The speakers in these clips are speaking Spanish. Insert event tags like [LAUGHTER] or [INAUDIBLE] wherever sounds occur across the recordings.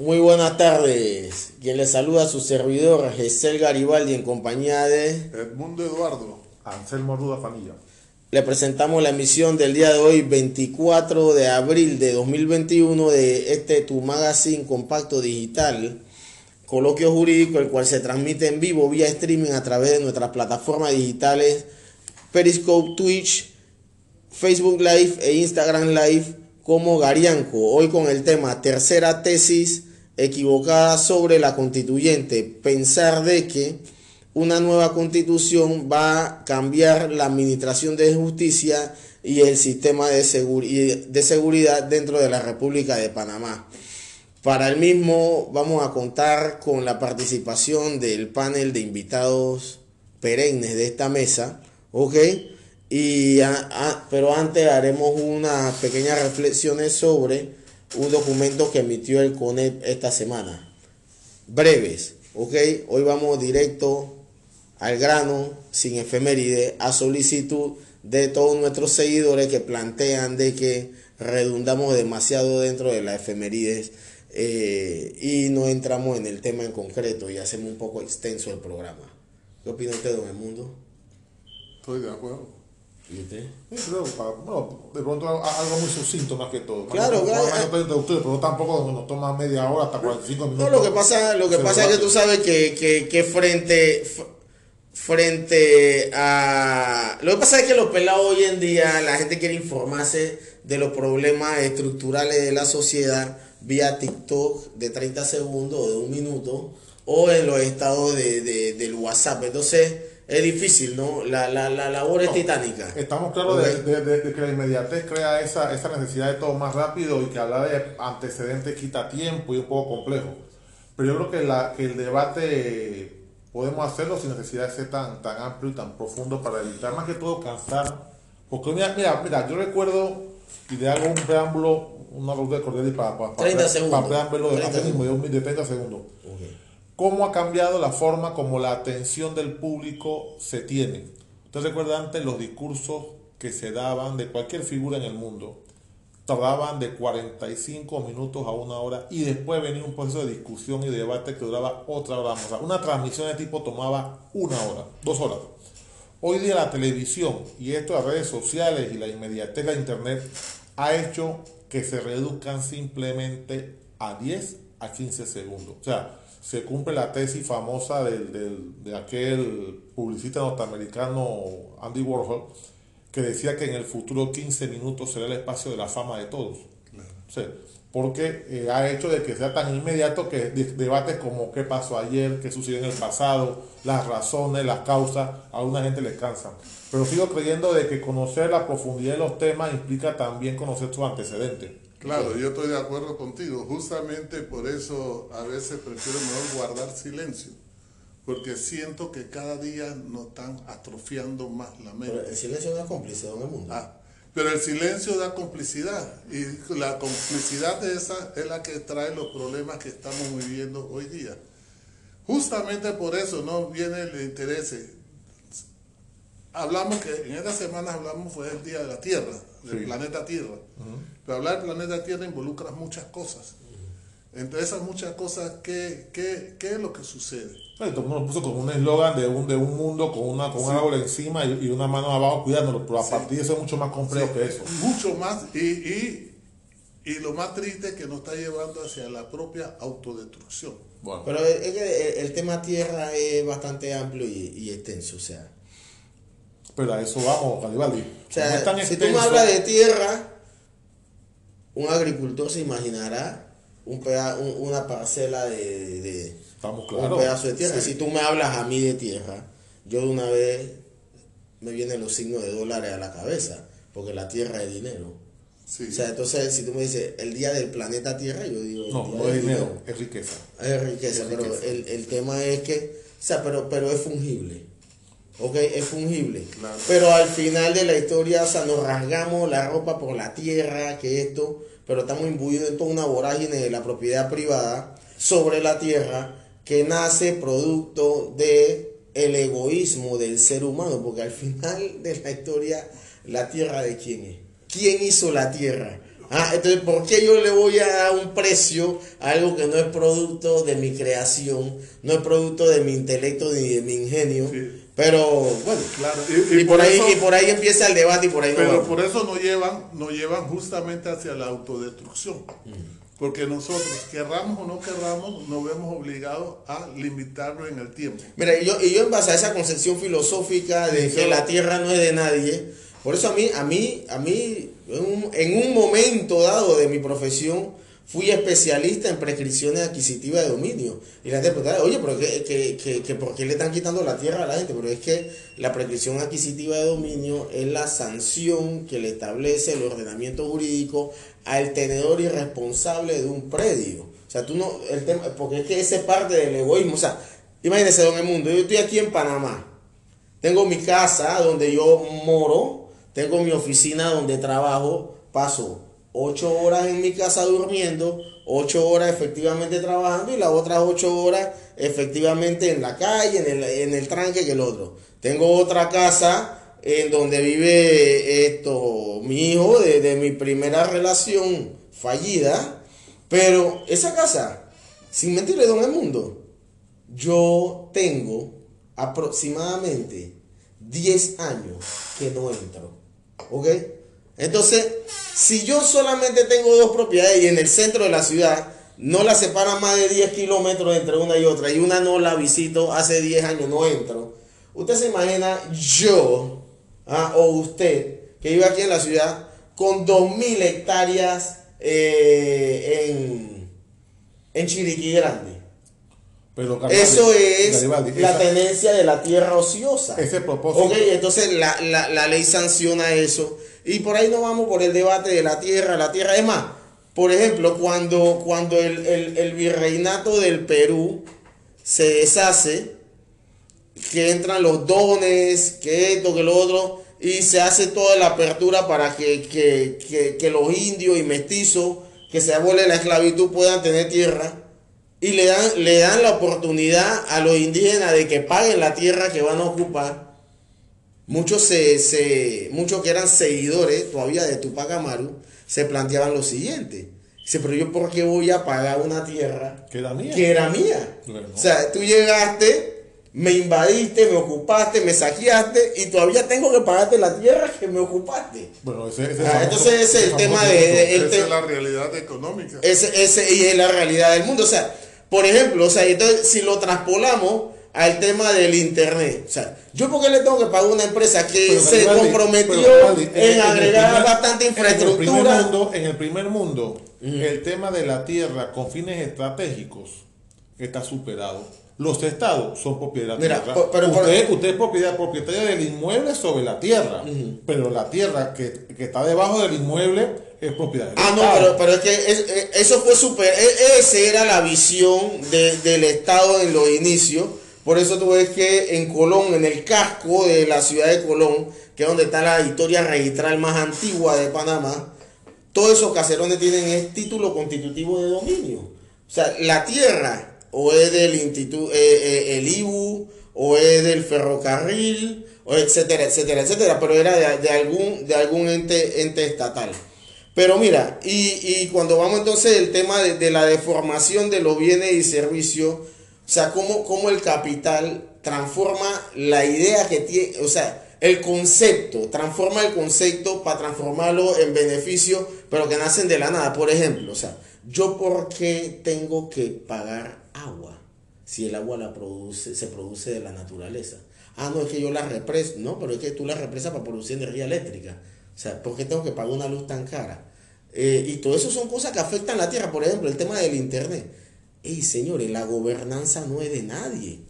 Muy buenas tardes. Quien le saluda a su servidor, Gesel Garibaldi, en compañía de Edmundo Eduardo. Anselmo Ruda Fanilla. Le presentamos la emisión del día de hoy, 24 de abril de 2021, de este Tu Magazine Compacto Digital, coloquio jurídico, el cual se transmite en vivo vía streaming a través de nuestras plataformas digitales Periscope, Twitch, Facebook Live e Instagram Live como Garianco. Hoy con el tema tercera tesis equivocada sobre la constituyente. Pensar de que una nueva constitución va a cambiar la administración de justicia y el sistema de, seguridad dentro de la República de Panamá. Para el mismo vamos a contar con la participación del panel de invitados perennes de esta mesa, ¿ok? Y pero antes haremos unas pequeñas reflexiones sobre un documento que emitió el CONEP esta semana. Breves, ¿ok? Hoy vamos directo al grano, sin efeméride, a solicitud de todos nuestros seguidores que plantean de que redundamos demasiado dentro de las efemérides eh, y no entramos en el tema en concreto y hacemos un poco extenso el programa. ¿Qué opina usted, don Mundo? Estoy de acuerdo. De pronto algo muy sucinto más que todo. Claro, claro. pero tampoco nos toma media hora hasta 45 minutos. No, lo que pasa, lo que pasa es que tú sabes que, que, que frente frente a... Lo que pasa es que los pelados hoy en día, la gente quiere informarse de los problemas estructurales de la sociedad vía TikTok de 30 segundos o de un minuto o en los estados de, del WhatsApp. Entonces es difícil, ¿no? La, la, la labor es titánica. Estamos claros de, que la inmediatez crea esa, esa necesidad de todo más rápido y que hablar de antecedentes quita tiempo y es un poco complejo. Pero yo creo que, la, que el debate podemos hacerlo sin necesidad de ser tan, tan amplio y tan profundo para evitar más que todo cansar. Porque mira, mira, mira yo recuerdo, y le hago un preámbulo, una luz de cordial para, para, para, 30 segundos. para preámbulo de, 30 segundos. de 30 segundos. ¿Cómo ha cambiado la forma como la atención del público se tiene? Usted recuerda antes los discursos que se daban de cualquier figura en el mundo tardaban de 45 minutos a una hora y después venía un proceso de discusión y de debate que duraba otra hora. O sea, una transmisión de tipo tomaba una hora, dos horas. Hoy día la televisión y esto de redes sociales y la inmediatez de internet ha hecho que se reduzcan simplemente a 10 a 15 segundos. O sea, se cumple la tesis famosa del, de aquel publicista norteamericano Andy Warhol, que decía que en el futuro 15 minutos será el espacio de la fama de todos. porque eh, ha hecho de que sea tan inmediato que debates como qué pasó ayer, qué sucedió en el pasado, las razones, las causas, a una gente les cansa. Pero sigo creyendo de que conocer la profundidad de los temas implica también conocer sus antecedentes. Claro, yo estoy de acuerdo contigo. Justamente por eso a veces prefiero mejor guardar silencio porque siento que cada día nos están atrofiando más la mente. Pero el silencio da complicidad en el mundo. Ah, pero el silencio da complicidad y la complicidad de esa es la que trae los problemas que estamos viviendo hoy día. Justamente por eso no viene el interés. Hablamos que en esta semana hablamos fue el Día de la Tierra, del planeta Tierra. Pero hablar del planeta Tierra involucra muchas cosas. Entre esas muchas cosas, ¿qué, qué, qué es lo que sucede? Todo el mundo puso como un eslogan de un, de un mundo con, una, con un árbol encima y, una mano abajo cuidándolo, pero a partir de eso es mucho más complejo que eso. Mucho más, y, y, y, lo más triste es que nos está llevando hacia la propia autodestrucción. Bueno. Pero es que el, tema tierra es bastante amplio y, y, extenso, o sea. Pero a eso vamos, Garibaldi. O sea, si tú me hablas de tierra, un agricultor se imaginará un una parcela de, un pedazo de tierra. Si tú me hablas a mí de tierra, yo de una vez me vienen los signos de dólares a la cabeza, porque la tierra es dinero. O sea, entonces si tú me dices el día del planeta Tierra, yo digo... No, no es dinero, es riqueza. Es riqueza, pero El, el, tema es que, o sea, pero, pero es fungible. ¿Ok? Es fungible. Pero al final de la historia, o sea, nos rasgamos la ropa por la tierra, que esto, pero estamos imbuidos en toda una vorágine de la propiedad privada sobre la tierra que nace producto de el egoísmo del ser humano, porque al final de la historia, la tierra de quién es? ¿Quién hizo la tierra? Ah, entonces, ¿por qué yo le voy a dar un precio a algo que no es producto de mi creación, no es producto de mi intelecto ni de mi ingenio? Pero bueno, claro. y, por, ahí, y por ahí empieza el debate y por ahí Pero por eso nos llevan, nos llevan justamente hacia la autodestrucción. Mm. Porque nosotros, querramos o no querramos, nos vemos obligados a limitarlo en el tiempo. Mira, y yo, y yo en base a esa concepción filosófica de que la tierra no es de nadie, por eso a mí, a mí, a mí, en un, en un momento dado de mi profesión, fui especialista en prescripciones adquisitivas de dominio. Y la gente preguntaba, oye, pero que, ¿por qué le están quitando la tierra a la gente? Pero es que la prescripción adquisitiva de dominio es la sanción que le establece el ordenamiento jurídico al tenedor irresponsable de un predio. O sea, tú no, el tema, porque es que ese es parte del egoísmo. O sea, imagínese, don Mundo, yo estoy aquí en Panamá. Tengo mi casa donde yo moro, tengo mi oficina donde trabajo, paso ocho horas en mi casa durmiendo, ocho horas efectivamente trabajando y las otras ocho horas efectivamente en la calle, en el, en el tranque que el otro. Tengo otra casa en donde vive esto, mi hijo de, mi primera relación fallida, pero esa casa, sin mentirle, don el mundo, yo tengo aproximadamente 10 años que no entro. ¿Ok? Entonces, si yo solamente tengo dos propiedades y en el centro de la ciudad no la separan más de 10 kilómetros entre una y otra y una no la visito hace 10 años, no entro. Usted se imagina yo ah, o usted que vive aquí en la ciudad con 2.000 hectáreas eh, en, en Chiriquí Grande. Pero, Eso es la tenencia de la tierra ociosa. Ese propósito. Ok, entonces la, la ley sanciona eso. Y por ahí no vamos por el debate de la tierra, la tierra. Es más, por ejemplo, cuando, cuando el, virreinato del Perú se deshace, que entran los dones, que esto, que lo otro, y se hace toda la apertura para que, los indios y mestizos que se abole la esclavitud puedan tener tierra. Y le dan, le dan la oportunidad a los indígenas de que paguen la tierra que van a ocupar Muchos, se, muchos que eran seguidores todavía de Tupac Amaru se planteaban lo siguiente. Dice, pero yo por qué voy a pagar una tierra que era mía. Que era mía. O sea, tú llegaste, me invadiste, me ocupaste, me saqueaste y todavía tengo que pagarte la tierra que me ocupaste. Bueno, ese, ah, entonces ese es el tema de... esa es la realidad económica. Ese, ese, y es la realidad del mundo. O sea, por ejemplo, o sea, entonces si lo traspolamos al tema del internet. O sea, yo porque le tengo que pagar una empresa que se comprometió en, agregar bastante infraestructura. En el primer mundo, el tema de la tierra con fines estratégicos está superado. Los estados son propiedad de la tierra. Pero, usted, es propiedad propietaria del inmueble sobre la tierra, pero la tierra que, está debajo del inmueble es propiedad del Ah, no, pero, pero es que eso fue super. E, esa era la visión del estado en los inicios por eso tú ves que en Colón, en el casco de la ciudad de Colón, que es donde está la historia registral más antigua de Panamá, todos esos caserones tienen el título constitutivo de dominio. O sea, la tierra o es del instituto, eh, eh, el IBU, o es del ferrocarril, o etcétera, etcétera, etcétera, pero era de, algún, de algún ente, ente estatal. Pero mira, y, cuando vamos entonces el tema de, de la deformación de los bienes y servicios, sea, cómo, el capital transforma la idea que tiene, o sea, el concepto, transforma el concepto para transformarlo en beneficio, pero que nacen de la nada. Por ejemplo, o sea, yo por qué tengo que pagar agua si el agua la produce, se produce de la naturaleza. Ah, no, es que yo la represo. No, pero es que tú la represas para producir energía eléctrica. O sea, ¿por qué tengo que pagar una luz tan cara? Eh, y todo eso son cosas que afectan la tierra. Por ejemplo, el tema del Internet. Ey, señores, la gobernanza no es de nadie.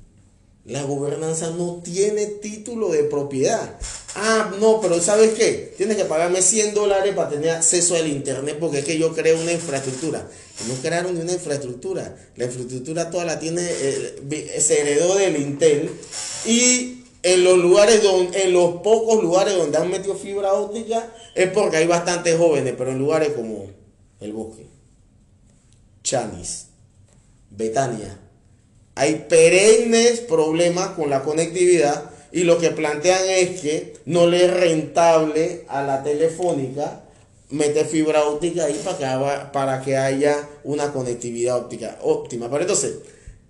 La gobernanza no tiene título de propiedad. Ah, no, pero ¿sabes qué? Tienes que pagarme 100 dólares para tener acceso al Internet porque es que yo creo una infraestructura. No crearon ni una infraestructura. La infraestructura toda la tiene, eh, se heredó del Intel. Y en los lugares donde, en los pocos lugares donde han metido fibra óptica es porque hay bastantes jóvenes, pero en lugares como el bosque, Chanis, Betania. Hay perennes problemas con la conectividad y lo que plantean es que no le es rentable a la telefónica meter fibra óptica ahí para que, haya una conectividad óptica óptima. Pero entonces,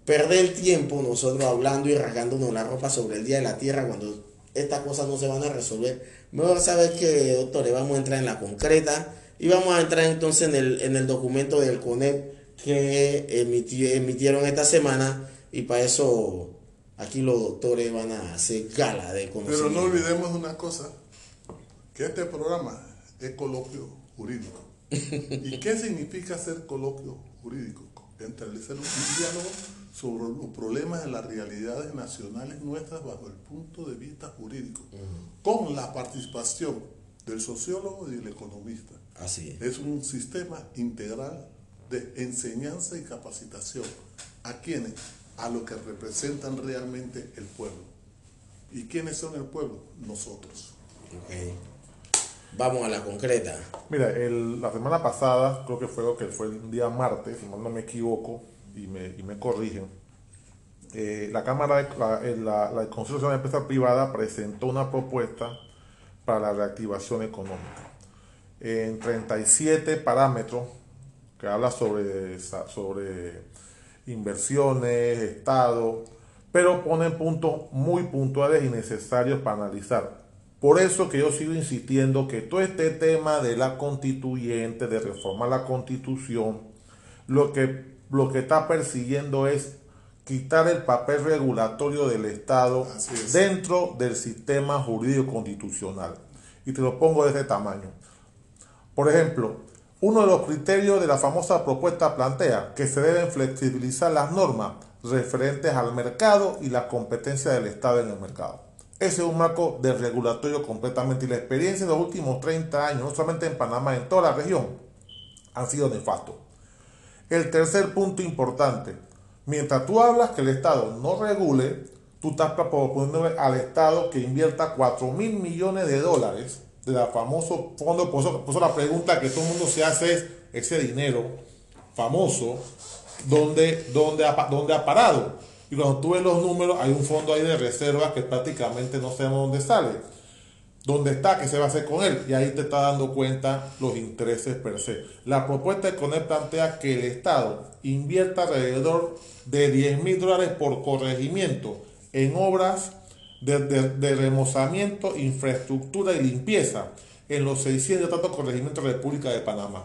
perder el tiempo nosotros hablando y rasgándonos la ropa sobre el Día de la Tierra cuando estas cosas no se van a resolver. Mejor saber que, doctores, vamos a entrar en la concreta y vamos a entrar entonces en el, en el documento del CONEP que emitieron esta semana y para eso aquí los doctores van a hacer gala de conocimiento. Pero no olvidemos una cosa, que este programa es coloquio jurídico. ¿Y qué significa ser coloquio jurídico? Establecer un diálogo sobre los problemas de las realidades nacionales nuestras bajo el punto de vista jurídico, con la participación del sociólogo y del economista. Así es. es un sistema integral de enseñanza y capacitación. ¿A quienes A los que representan realmente el pueblo. ¿Y quiénes son el pueblo? Nosotros. Okay. Vamos a la concreta. Mira, la semana pasada, creo que fue, que fue el día martes, si no me equivoco, y me, y me corrigen, eh, la Cámara de la, la, la Consejo de Empresa Privada presentó una propuesta para la reactivación económica en 37 parámetros que habla sobre, sobre inversiones, Estado, pero ponen puntos muy puntuales y necesarios para analizar. Por eso que yo sigo insistiendo que todo este tema de la constituyente, de reformar la constitución, lo que, lo que está persiguiendo es quitar el papel regulatorio del Estado dentro del sistema jurídico constitucional. Y te lo pongo de este tamaño. Por ejemplo, uno de los criterios de la famosa propuesta plantea que se deben flexibilizar las normas referentes al mercado y la competencia del Estado en el mercado. Ese es un marco de regulatorio completamente. Y la experiencia de los últimos 30 años, no solamente en Panamá, en toda la región, han sido nefastos. El tercer punto importante, mientras tú hablas que el Estado no regule, tú estás proponiendo al Estado que invierta 4 mil millones de dólares de la famoso fondo. Por eso, la pregunta que todo el mundo se hace es, ese dinero famoso, ¿dónde, dónde, dónde ha parado? Y cuando tú ves los números, hay un fondo ahí de reserva que prácticamente no sabemos dónde sale. ¿Dónde está? ¿Qué se va a hacer con él? Y ahí te está dando cuenta los intereses per se. La propuesta de CONEP plantea que el Estado invierta alrededor de 10 mil dólares por corregimiento en obras de, de, remozamiento, infraestructura y limpieza en los 600 tantos corregimientos de República de Panamá.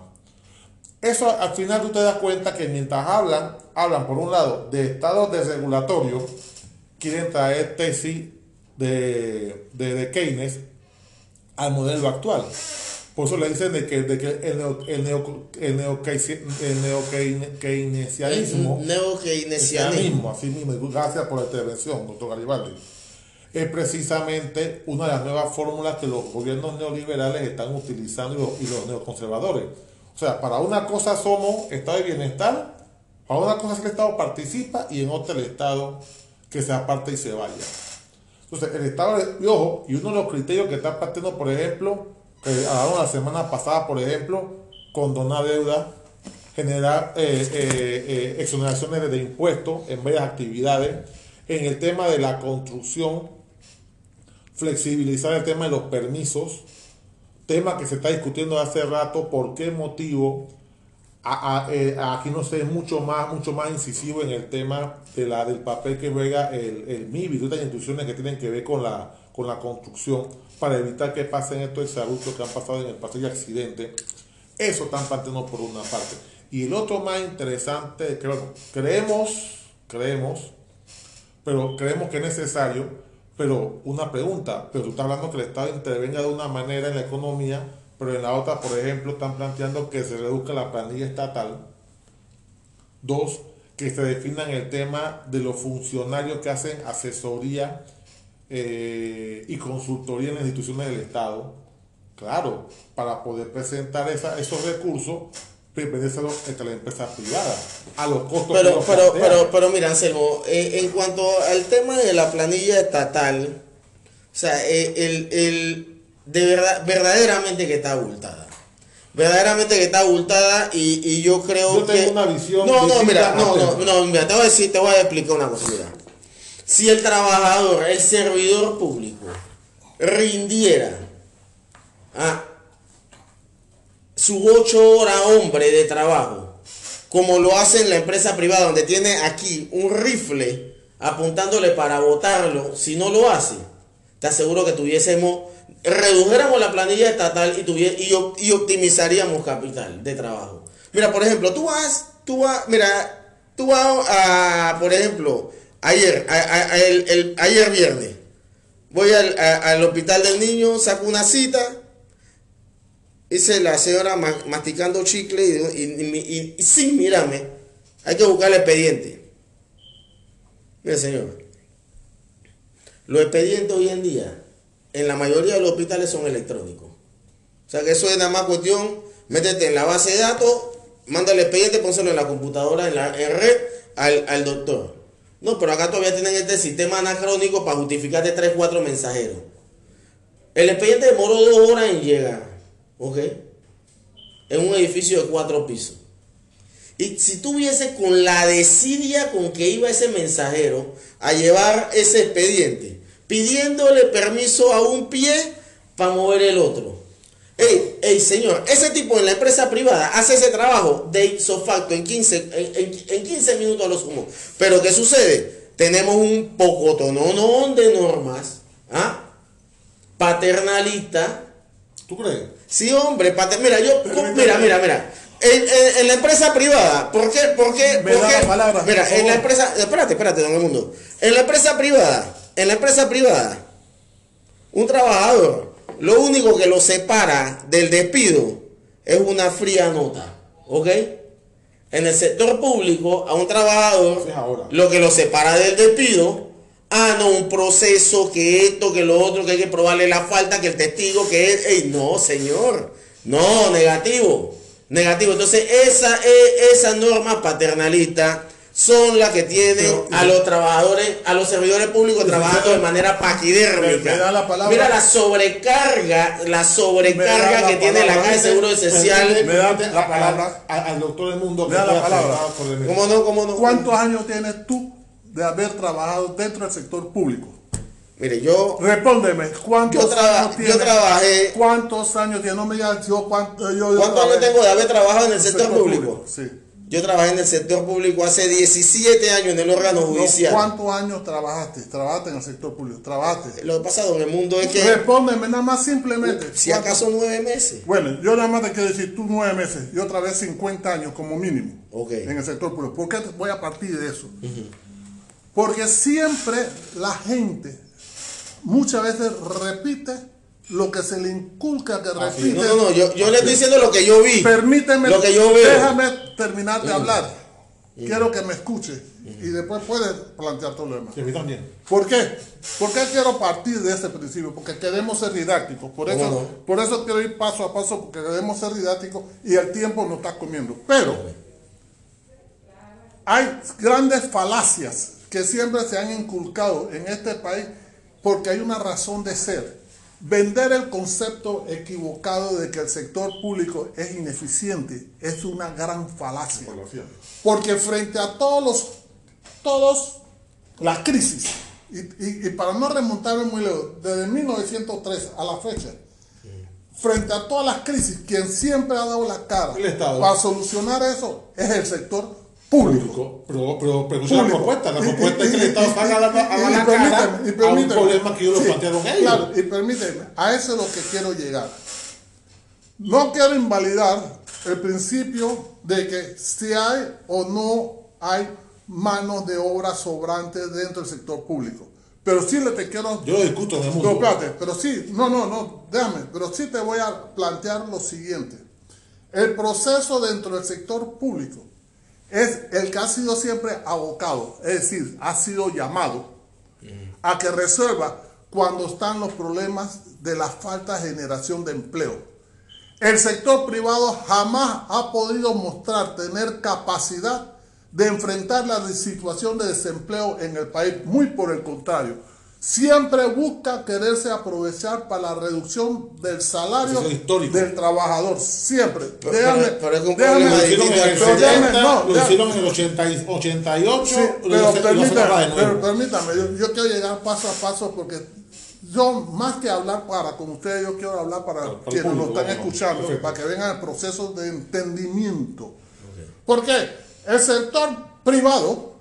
Eso al final tú te das cuenta que mientras hablan, hablan por un lado de estados desregulatorios, quieren traer tesis de, de, Keynes al modelo actual. Por eso le dicen de que, de que el, neo, el, neo, el, neo, el keynesianismo, neo keynesianismo, así mismo, gracias por la intervención, doctor Garibaldi, es precisamente una de las nuevas fórmulas que los gobiernos neoliberales están utilizando y los, y los neoconservadores o sea, para una cosa somos Estado de Bienestar, para una cosa es que el Estado participa y en otra el Estado que se aparte y se vaya. Entonces, el Estado, y ojo, y uno de los criterios que está partiendo, por ejemplo, que hablaron la semana pasada, por ejemplo, condonar deuda, generar eh, eh, eh, exoneraciones de impuestos en varias actividades, en el tema de la construcción, flexibilizar el tema de los permisos, tema que se está discutiendo hace rato, por qué motivo eh, aquí no sé, es mucho más, mucho más incisivo en el tema de la, del papel que juega el, el MIBI, otras instituciones que tienen que ver con la, con la construcción, para evitar que pasen estos exabruptos que han pasado en el y accidente. Eso están planteando por una parte. Y el otro más interesante, creemos, creemos, pero creemos que es necesario pero una pregunta, pero tú estás hablando que el Estado intervenga de una manera en la economía, pero en la otra, por ejemplo, están planteando que se reduzca la planilla estatal. Dos, que se definan el tema de los funcionarios que hacen asesoría eh, y consultoría en las instituciones del Estado. Claro, para poder presentar esa, esos recursos pertenecen entre las empresas privadas, a los costos pero, pero, pero, pero, mira, Anselmo, eh, en cuanto al tema de la planilla estatal, o sea, eh, el, el, de verdad, verdaderamente que está abultada. Verdaderamente que está abultada y, y yo creo yo tengo una visión. No, no, mira, no, no, no, mira, te voy a decir, te voy a explicar una cosa, mira. Si el trabajador, el servidor público, rindiera, ah, sus ocho horas hombre de trabajo, como lo hace en la empresa privada, donde tiene aquí un rifle apuntándole para votarlo, si no lo hace, te aseguro que tuviésemos, redujéramos la planilla estatal y, y, optimizaríamos capital de trabajo. Mira, por ejemplo, tú vas, tú vas, mira, tú vas a, por ejemplo, ayer, ayer viernes, voy al, al hospital del niño, saco una cita, Dice la señora masticando chicle y, y, sí, mírame, hay que buscar el expediente. Mire, señor, los expedientes hoy en día, en la mayoría de los hospitales son electrónicos. O sea que eso es nada más cuestión, métete en la base de datos, manda el expediente, pónselo en la computadora, en la red, al, al doctor. No, pero acá todavía tienen este sistema anacrónico para justificarte 3, 4 mensajeros. El expediente demoró dos horas en llegar. ¿Ok? En un edificio de cuatro pisos. Y si tuviese con la desidia con que iba ese mensajero a llevar ese expediente, pidiéndole permiso a un pie para mover el otro. Ey, ey, señor, ese tipo en la empresa privada hace ese trabajo de ipso facto en 15, en, 15 minutos lo sumo. Pero ¿qué sucede? Tenemos un pocotonón de normas ¿ah? paternalistas ¿Tú crees? Sí, hombre, mira, yo, mira, mira, mira. En, la empresa privada, ¿por qué? ¿Por qué? Me da la palabra, mira, en la empresa, espérate, espérate, don mundo. En la empresa privada, en la empresa privada, un trabajador, lo único que lo separa del despido es una fría nota, ¿ok? En el sector público, a un trabajador, lo que lo separa del despido Ah, no, un proceso, que esto, que lo otro, que hay que probarle la falta, que el testigo, que es. Ey, no, señor. No, negativo. Negativo. Entonces, esa, e, esa norma paternalista son las que tienen a los trabajadores, a los servidores públicos trabajando de manera paquidérmica. Mira la sobrecarga, la sobrecarga que tiene la Caja de Seguro Social. Me da la palabra al doctor del mundo. Me da la palabra. ¿Cómo no? ¿Cómo no? ¿Cuántos años tienes tú de haber trabajado dentro del sector público? Mire, yo. Respóndeme, ¿cuántos años tiene? Yo trabajé. ¿Cuántos años tiene? No me digas yo cuánto. Yo, ¿Cuántos años tengo de haber trabajado en el, sector, público? Sí. Yo trabajé en el sector público hace 17 años en el órgano judicial. ¿Cuántos años trabajaste? Trabajaste en el sector público. ¿Trabajaste? Lo que pasado en el mundo es que. Respóndeme nada más simplemente. Si acaso nueve meses. Bueno, yo nada más te quiero decir tú nueve meses. Yo trabajé 50 años como mínimo. En el sector público. ¿Por qué voy a partir de eso? Porque siempre la gente muchas veces repite lo que se le inculca que repite. No, no, yo, yo le estoy diciendo lo que yo vi. Permíteme, lo que yo veo. déjame terminar de hablar. Quiero que me escuche y después puedes plantear todo lo demás. Sí, también. ¿Por qué? ¿Por qué quiero partir de ese principio? Porque queremos ser didácticos. Por eso, por eso quiero ir paso a paso, porque queremos ser didácticos y el tiempo nos está comiendo. Pero hay grandes falacias que siempre se han inculcado en este país porque hay una razón de ser. Vender el concepto equivocado de que el sector público es ineficiente es una gran falacia. Porque frente a todos los, todos las crisis, y, para no remontarme muy lejos, desde 1903 a la fecha, frente a todas las crisis, quien siempre ha dado la cara para solucionar eso es el sector público. Pero, pero, pero la propuesta. La propuesta es que el Estado salga a la, a la cara y a un problema que ellos lo plantearon ellos. Claro, y permíteme, a eso es lo que quiero llegar. No quiero invalidar el principio de que si hay o no hay manos de obra sobrantes dentro del sector público. Pero sí le te quiero... Yo lo discuto en el mundo. Pero sí, no, no, no, déjame, pero sí te voy a plantear lo siguiente. El proceso dentro del sector público es el que ha sido siempre abocado, es decir, ha sido llamado a que resuelva cuando están los problemas de la falta de generación de empleo. El sector privado jamás ha podido mostrar tener capacidad de enfrentar la situación de desempleo en el país, muy por el contrario siempre busca quererse aprovechar para la reducción del salario del trabajador. Siempre. déjame, pero, déjame, lo hicieron en el 70, no, lo hicieron en el 88. pero, permítame, pero permítame yo, quiero llegar paso a paso porque yo más que hablar para con ustedes, yo quiero hablar para, Para- quienes público, nos están bueno, escuchando, perfecto. para que vengan el proceso de entendimiento. Porque el sector privado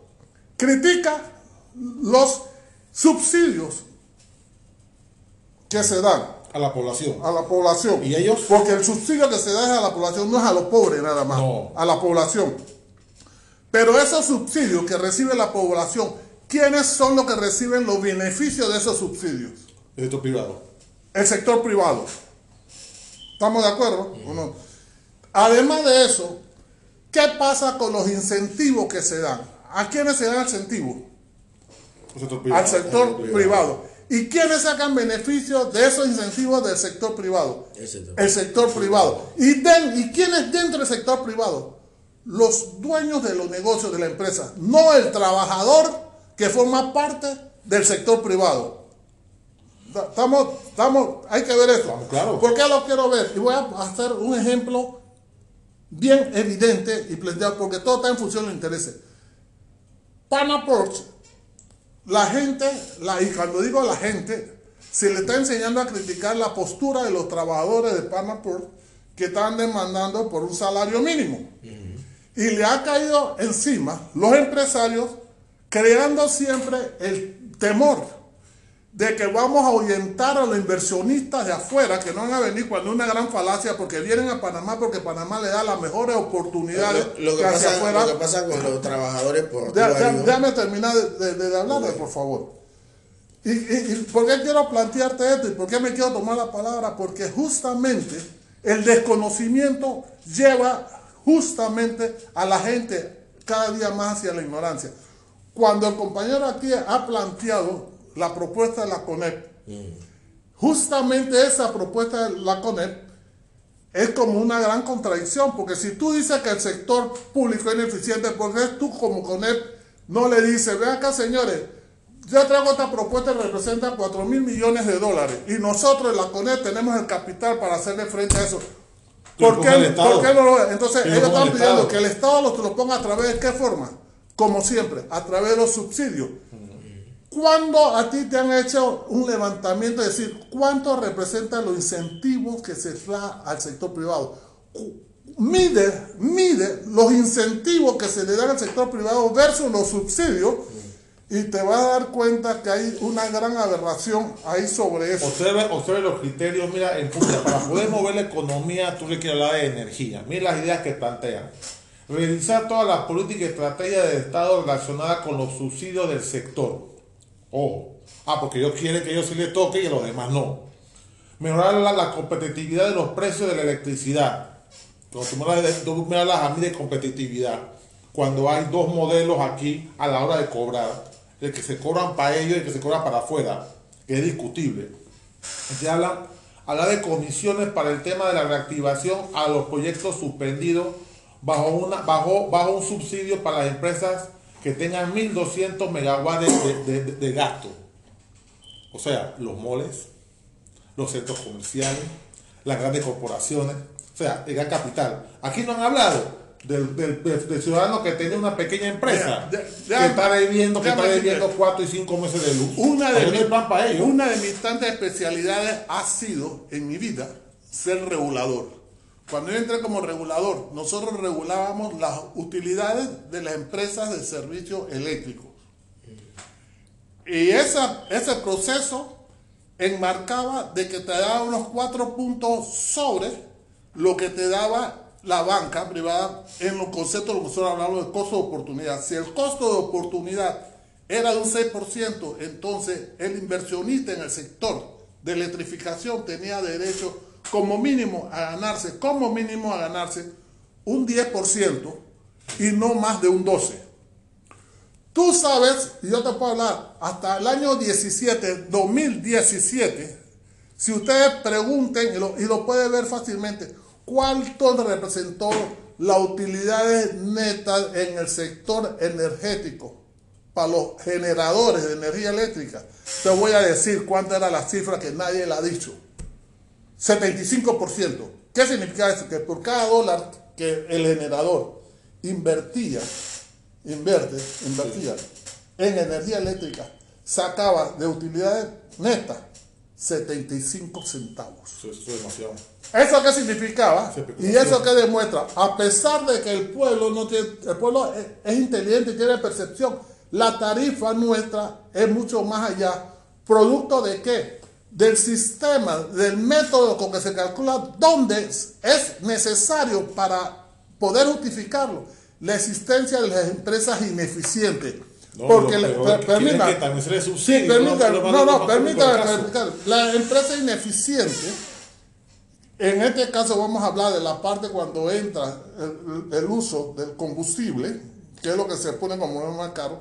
critica los subsidios que se dan A la población. a la población. ¿Y ellos? Porque el subsidio que se da es a la población, no es a los pobres nada más, No. a la población. Pero esos subsidios que recibe la población, ¿quiénes son los que reciben los beneficios de esos subsidios? El sector privado. El sector privado. ¿Estamos de acuerdo? ¿O no? Además de eso, ¿qué pasa con los incentivos que se dan? ¿A quiénes se dan incentivos? Privado. Al sector privado. ¿Y quiénes sacan beneficios de esos incentivos del sector privado? El sector. El sector privado. ¿Y, den- ¿Y quiénes dentro del sector privado? Los dueños de los negocios de la empresa, no el trabajador que forma parte del sector privado. Ta- Estamos, estamos, hay que ver esto. Estamos claros. ¿Por qué lo quiero ver? Y voy a hacer un ejemplo bien evidente y planteado, porque todo está en función de los intereses. Panaport, la gente, la, y cuando digo la gente, se le está enseñando a criticar la postura de los trabajadores de Panaport que están demandando por un salario mínimo. Y le ha caído encima los empresarios creando siempre el temor de que vamos a ahuyentar a los inversionistas de afuera que no van a venir cuando es una gran falacia porque vienen a Panamá porque Panamá le da las mejores oportunidades Lo, lo que pasa, afuera lo que pasa con los trabajadores por Dé- dé- Déjame terminar de, de- de hablarle, por favor. Y, y- y por qué quiero plantearte esto y por qué me quiero tomar la palabra? Porque justamente el desconocimiento lleva justamente a la gente cada día más hacia la ignorancia. Cuando el compañero aquí ha planteado la propuesta de la CONEP, justamente esa propuesta de la CONEP es como una gran contradicción, porque si tú dices que el sector público es ineficiente, ¿por qué tú como CONEP no le dices, ve acá señores, yo traigo esta propuesta que representa 4 mil millones de dólares y nosotros en la CONEP tenemos el capital para hacerle frente a eso? ¿Por el qué, Estado. por qué no lo Entonces ellos están pidiendo que el Estado lo, lo ponga a través de qué forma? Como siempre, a través de los subsidios. ¿Cuándo a ti te han hecho un levantamiento de decir cuánto representan los incentivos que se da al sector privado? Mide, mide los incentivos que se le dan al sector privado versus los subsidios y te vas a dar cuenta que hay una gran aberración ahí sobre eso. Observe, observe los criterios, mira, en punta, para poder mover la economía, tú le quieres hablar de energía. Mira las ideas que plantean. Revisar todas las políticas y estrategias del Estado relacionadas con los subsidios del sector. Ojo. Ah, porque ellos quieren que ellos sí les toque y a los demás no. Mejorar la, competitividad de los precios de la electricidad. Cuando tú me hablas, a mí de competitividad, cuando hay dos modelos aquí a la hora de cobrar, el que se cobran para ellos y el que se cobra para afuera, es discutible. Se habla, habla de comisiones para el tema de la reactivación a los proyectos suspendidos bajo, una, bajo, bajo un subsidio para las empresas que tengan 1.200 megawatts de, de- de- de gasto. O sea, los moles, los centros comerciales, las grandes corporaciones, o sea, el gran capital. Aquí no han hablado del, del- del- del ciudadano que tiene una pequeña empresa, Ya, ya, que está debiendo, que está debiendo. 4 y 5 meses de luz. Una de, Porque no mi- hay plan para ellos. una de mis tantas especialidades ha sido en mi vida ser regulador. Cuando yo entré como regulador, nosotros regulábamos las utilidades de las empresas de servicios eléctricos. Y esa, ese proceso enmarcaba de que te daba unos cuatro puntos sobre lo que te daba la banca privada en los conceptos de lo que nosotros hablamos de costo de oportunidad. Si el costo de oportunidad era de un 6%, entonces el inversionista en el sector de electrificación tenía derecho como mínimo a ganarse, como mínimo a ganarse un 10% y no más de un 12%. Tú sabes, y yo te puedo hablar, hasta el año 17, 2017, si ustedes pregunten, y lo, y lo pueden ver fácilmente, cuánto representó las utilidades netas en el sector energético para los generadores de energía eléctrica. Te voy a decir cuánta era la cifra que nadie la ha dicho. 75%. ¿Qué significa eso? Que por cada dólar que el generador invertía, invierte, invertía en energía eléctrica, sacaba de utilidades netas 75 centavos. Eso, es demasiado. ¿Eso qué significaba? Y eso qué demuestra, a pesar de que el pueblo no tiene, el pueblo es, es inteligente y tiene percepción, la tarifa nuestra es mucho más allá. ¿Producto de qué? Del sistema, del método con que se calcula dónde es es necesario para poder justificarlo la existencia de las empresas ineficientes. No, Porque, lo per- permita- que Sí, no, no, permítame. La empresa ineficiente, en este caso vamos a hablar de la parte cuando entra el, el uso del combustible, que es lo que se pone como más caro.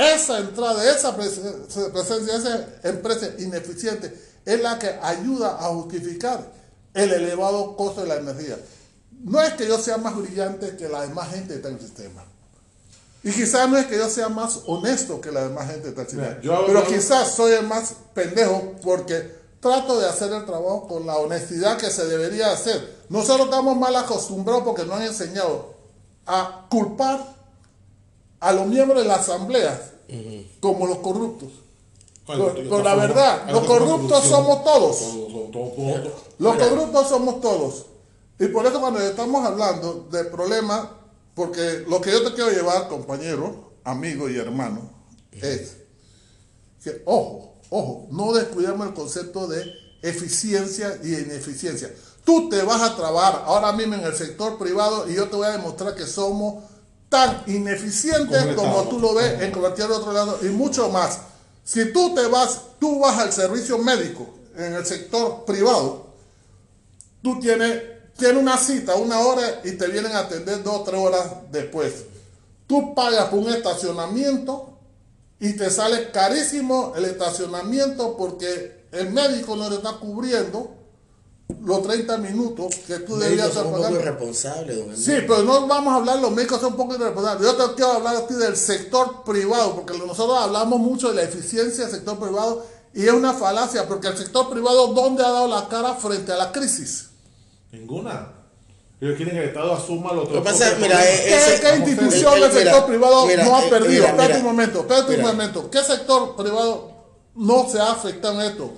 Esa entrada, esa presen- presencia, esa empresa ineficiente es la que ayuda a justificar el elevado costo de la energía. No es que yo sea más brillante que la demás gente que está en el sistema. Y quizás no es que yo sea más honesto que la demás gente del sistema. Mira, yo pero yo quizás soy el más pendejo porque trato de hacer el trabajo con la honestidad que se debería hacer. Nosotros estamos mal acostumbrados porque nos han enseñado a culpar a los miembros de la asamblea como los corruptos. Pero- la verdad, los corruptos somos todos. Todos, todos, todos, todos. Los Mira. corruptos somos todos. Y por eso cuando estamos hablando de problemas, porque lo que yo te quiero llevar, compañero, amigo y hermano, es que, ojo, ojo, no descuidemos el concepto de eficiencia y ineficiencia. Tú te vas a trabajar ahora mismo en el sector privado y yo te voy a demostrar que somos tan ineficientes Como tú lo ves en cualquier otro lado y mucho más. Si tú te vas, tú vas al servicio médico en el sector privado, tú tienes, tienes una cita, una hora y te vienen a atender dos o tres horas después. Tú pagas por un estacionamiento y te sale carísimo el estacionamiento porque el médico no le está cubriendo los 30 minutos que tú Médicos debías son estar un poco pagando. irresponsables, don Sí, pero no vamos a hablar, los médicos son un poco irresponsables. Yo te quiero hablar a ti del sector privado, porque nosotros hablamos mucho de la eficiencia del sector privado y es una falacia, porque el sector privado, ¿dónde ha dado la cara frente a la crisis? Ninguna. Ellos quieren que el Estado asuma los Lo que pasa mira, problemas. eh, ¿Qué, ese- qué institución el- del mira, sector privado mira, no ha eh, perdido? mira. un momento, espérate un momento. ¿Qué sector privado no se ha afectado en esto?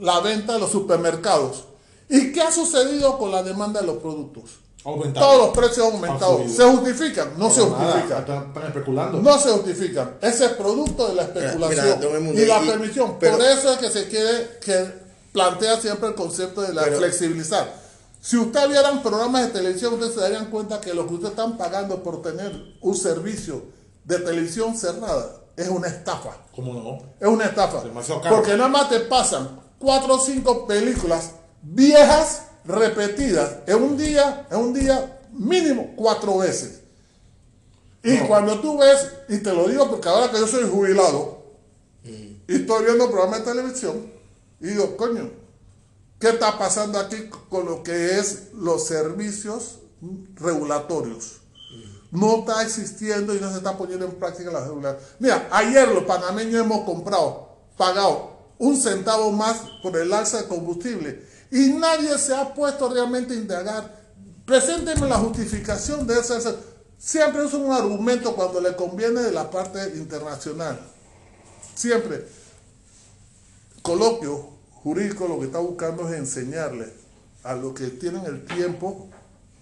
La venta de los supermercados. ¿Y qué ha sucedido con la demanda de los productos? Aumentado. Todos los precios han aumentado. ¿Se justifican? No se nada, justifican. Están, están especulando. No se justifican. Ese es producto de la especulación mira, y la y- permisión. pero- Por eso es que se quiere que plantea siempre el concepto de la Pero- flexibilizar. Si usted vieran programas de televisión, ustedes se darían cuenta que lo que ustedes están pagando por tener un servicio de televisión cerrada es una estafa. ¿Cómo no? Es una estafa. Demasiado caro. Porque nada más te pasan cuatro o cinco películas viejas repetidas en un día, en un día mínimo cuatro veces. Y No. cuando tú ves, y te lo digo porque ahora que yo soy jubilado y estoy viendo programas de televisión, y digo, coño, ¿qué está pasando aquí con lo que es los servicios regulatorios? No está existiendo y no se está poniendo en práctica la regulación. Mira, ayer los panameños hemos comprado, pagado un centavo más por el alza de combustible y nadie se ha puesto realmente a indagar. Presénteme la justificación de eso. Siempre es un argumento cuando le conviene de la parte internacional. Siempre. Coloquio jurídico lo que está buscando es enseñarle a los que tienen el tiempo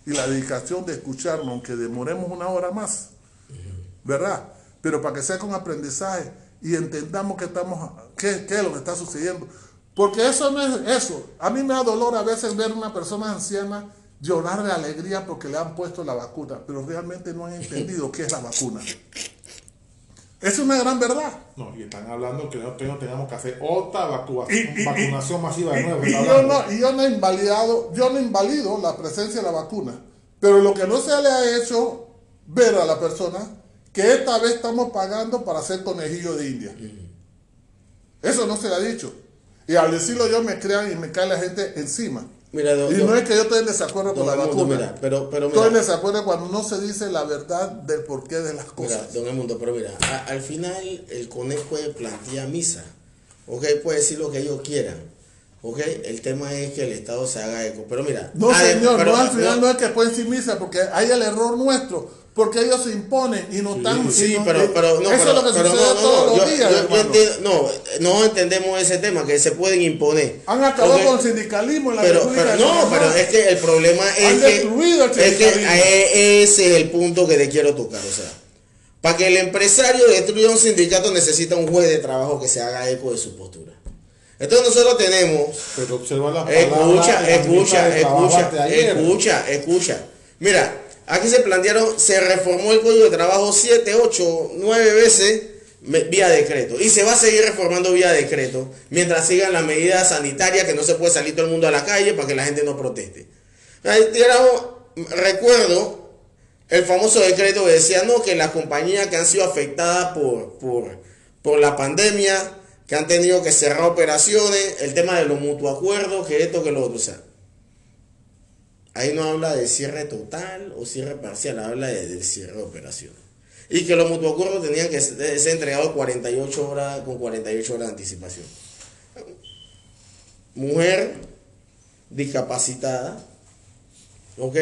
y la dedicación de escucharnos, aunque demoremos una hora más, ¿verdad? Pero para que sea con aprendizaje y entendamos qué, estamos, qué, qué es lo que está sucediendo. Porque eso no es eso. A mí me da dolor a veces ver una persona anciana llorar de alegría porque le han puesto la vacuna, pero realmente no han entendido qué es la vacuna. Es una gran verdad. No, y están hablando que nosotros no tengamos que hacer otra Y- y- vacunación masiva de Y, nuevo. yo no, y yo no he invalidado, yo no invalido la presencia de la vacuna, pero lo que no se le ha hecho ver a la persona que esta vez estamos pagando para hacer conejillo de India. Eso no se le ha dicho. Y al decirlo yo me crean y me cae la gente encima. Mira, y no es que yo estoy en desacuerdo con la Edmundo, vacuna. mira, pero, pero estoy en mira, desacuerdo cuando no se dice la verdad del porqué de las mira, cosas. don Edmundo, pero mira, a- al final el CONEC puede plantear misa, ¿ok? Puede decir lo que ellos quieran, ¿ok? El tema es que el Estado se haga eco, pero mira. No, adem- señor, pero- no, al final no, no es que pueden sin misa, porque hay el error nuestro. Porque ellos se imponen y no están. Sí, pero, no, eso pero, es lo que pero sucede no, no, todos no, los yo- días. yo- yo hermano. entiendo- no, no entendemos ese tema, que se pueden imponer. Han acabado con el sindicalismo en la pero, República pero no, Panamá. pero es que el problema es Han que, destruido el es que eh, ese es el punto que te quiero tocar, o sea, para que el empresario destruya un sindicato necesita un juez de trabajo que se haga eco de su postura. Entonces nosotros tenemos Pero observa las palabras Escucha, escucha, escucha, escucha, escucha. Mira, aquí se plantearon, se reformó el código de trabajo 7, 8, 9 veces vía decreto. Y se va a seguir reformando vía decreto mientras sigan las medidas sanitarias que no se puede salir todo el mundo a la calle para que la gente no proteste. Recuerdo el famoso decreto que decía no que las compañías que han sido afectadas por, por, por la pandemia, que han tenido que cerrar operaciones, el tema de los mutuos acuerdos, que esto, que lo otro. Sea, ahí no habla de cierre total o cierre parcial, habla de, del cierre de operaciones. Y que los mutuos acuerdos tenían que ser, ser entregados 48 horas, con 48 horas de anticipación. Mujer discapacitada, ¿ok?